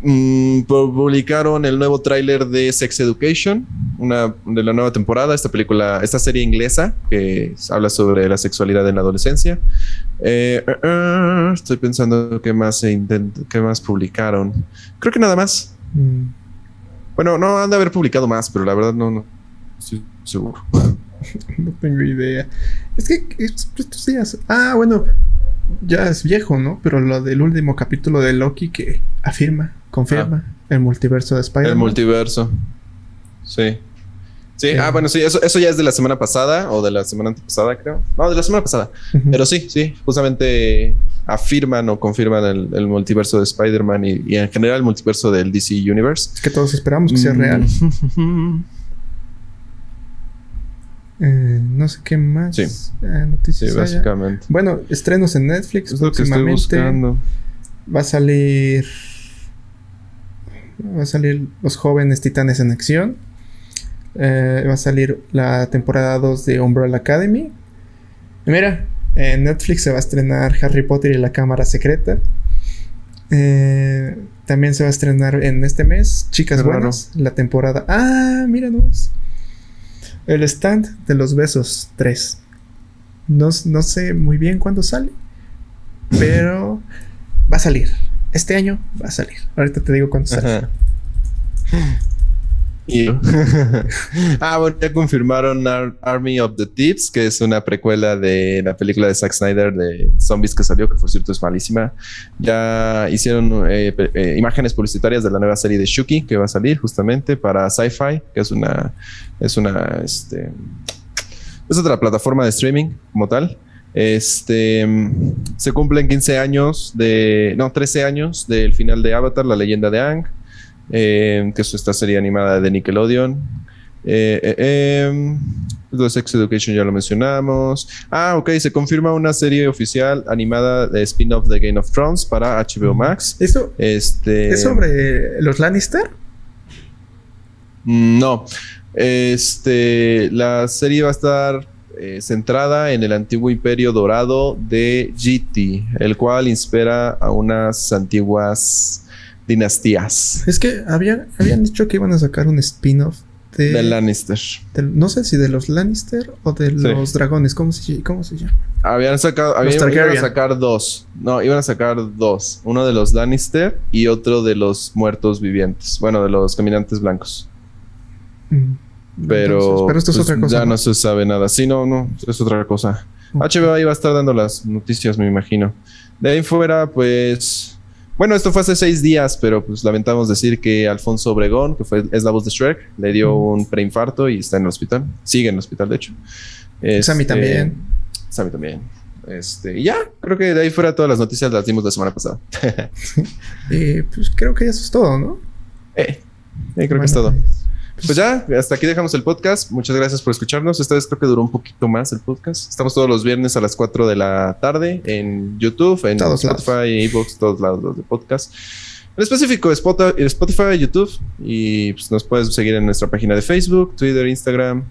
Mm, publicaron el nuevo tráiler de Sex Education, una de la nueva temporada, esta película, esta serie inglesa que habla sobre la sexualidad en la adolescencia. Eh, eh, eh, estoy pensando qué más se qué más publicaron. Creo que nada más. Mm. Bueno, no han de haber publicado más, pero la verdad no, no estoy seguro. no tengo idea. Es que estos días. Ah, bueno, ya es viejo, ¿no? Pero lo del último capítulo de Loki que afirma confirma el multiverso de Spider-Man. El multiverso. Sí. Sí, ah, bueno, sí, eso, eso ya es de la semana pasada o de la semana antepasada, creo. No, de la semana pasada. Pero sí, sí, justamente afirman o confirman el, multiverso de Spider-Man y, en general el multiverso del DC Universe. Es que todos esperamos que sea real. Eh, no sé qué más. Sí, eh, noticias sí básicamente. Bueno, estrenos en Netflix. Es lo que estoy buscando. Va a salir Va a salir Los Jóvenes Titanes en Acción. Eh, va a salir la temporada 2 de Umbrella Academy. mira, en Netflix se va a estrenar Harry Potter y la Cámara Secreta. Eh, también se va a estrenar en este mes Chicas Buenas, la temporada. Ah, mira nomás. El stand de los besos 3. No, no sé muy bien cuándo sale, pero va a salir. Este año va a salir. Ahorita te digo cuándo sale. ah, bueno, ya confirmaron Army of the Thieves, que es una precuela de la película de Zack Snyder de zombies que salió, que por cierto es malísima. Ya hicieron eh, eh, imágenes publicitarias de la nueva serie de Shuki, que va a salir justamente para Sci-Fi, que es una, es una, este, es otra plataforma de streaming como tal. Este se cumplen 15 años de, no, 13 años del final de Avatar, la leyenda de Ang, eh, que es esta serie animada de Nickelodeon. Eh, eh, em, Sex Education ya lo mencionamos. Ah, ok, se confirma una serie oficial animada de spin-off de Game of Thrones para HBO Max. ¿Eso este, es sobre los Lannister? Mm, no. Este, la serie va a estar eh, centrada en el antiguo imperio dorado de GT, el cual inspira a unas antiguas dinastías. Es que habían, habían dicho que iban a sacar un spin-off de, de Lannister. no sé si de los Lannister o de los dragones. ¿Cómo se, cómo se llama? Habían sacado, habían, iban a sacar dos. No, iban a sacar dos. Uno de los Lannister y otro de los muertos vivientes. Bueno, de los caminantes blancos. Mm. Pero, esto es pues, otra cosa, ya ¿no? se sabe nada. Sí, no, no, es otra cosa. HBO ahí va a estar dando las noticias, me imagino. De ahí fuera, pues. Bueno, esto fue hace seis días, pero pues lamentamos decir que Alfonso Obregón, que fue, es la voz de Shrek, le dio un preinfarto y está en el hospital. Sigue en el hospital, de hecho. Este, Sammy también. Sammy también. Este, y ya, creo que de ahí fuera todas las noticias las dimos la semana pasada. eh, pues creo que eso es todo, ¿no? Eh, eh creo que es todo. Pues, ya, hasta aquí dejamos el podcast. Muchas gracias por escucharnos. Esta vez creo que duró un poquito más el podcast. Estamos todos los viernes a las 4 de la tarde en YouTube, en Spotify, Evox, todos lados de podcast. En específico, Spotify, YouTube. Y pues, nos puedes seguir en nuestra página de Facebook, Twitter, Instagram,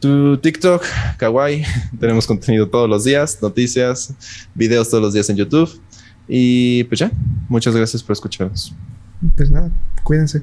tu TikTok, Kawaii. Tenemos contenido todos los días, noticias, videos todos los días en YouTube. Y pues ya, muchas gracias por escucharnos. Pues nada, cuídense.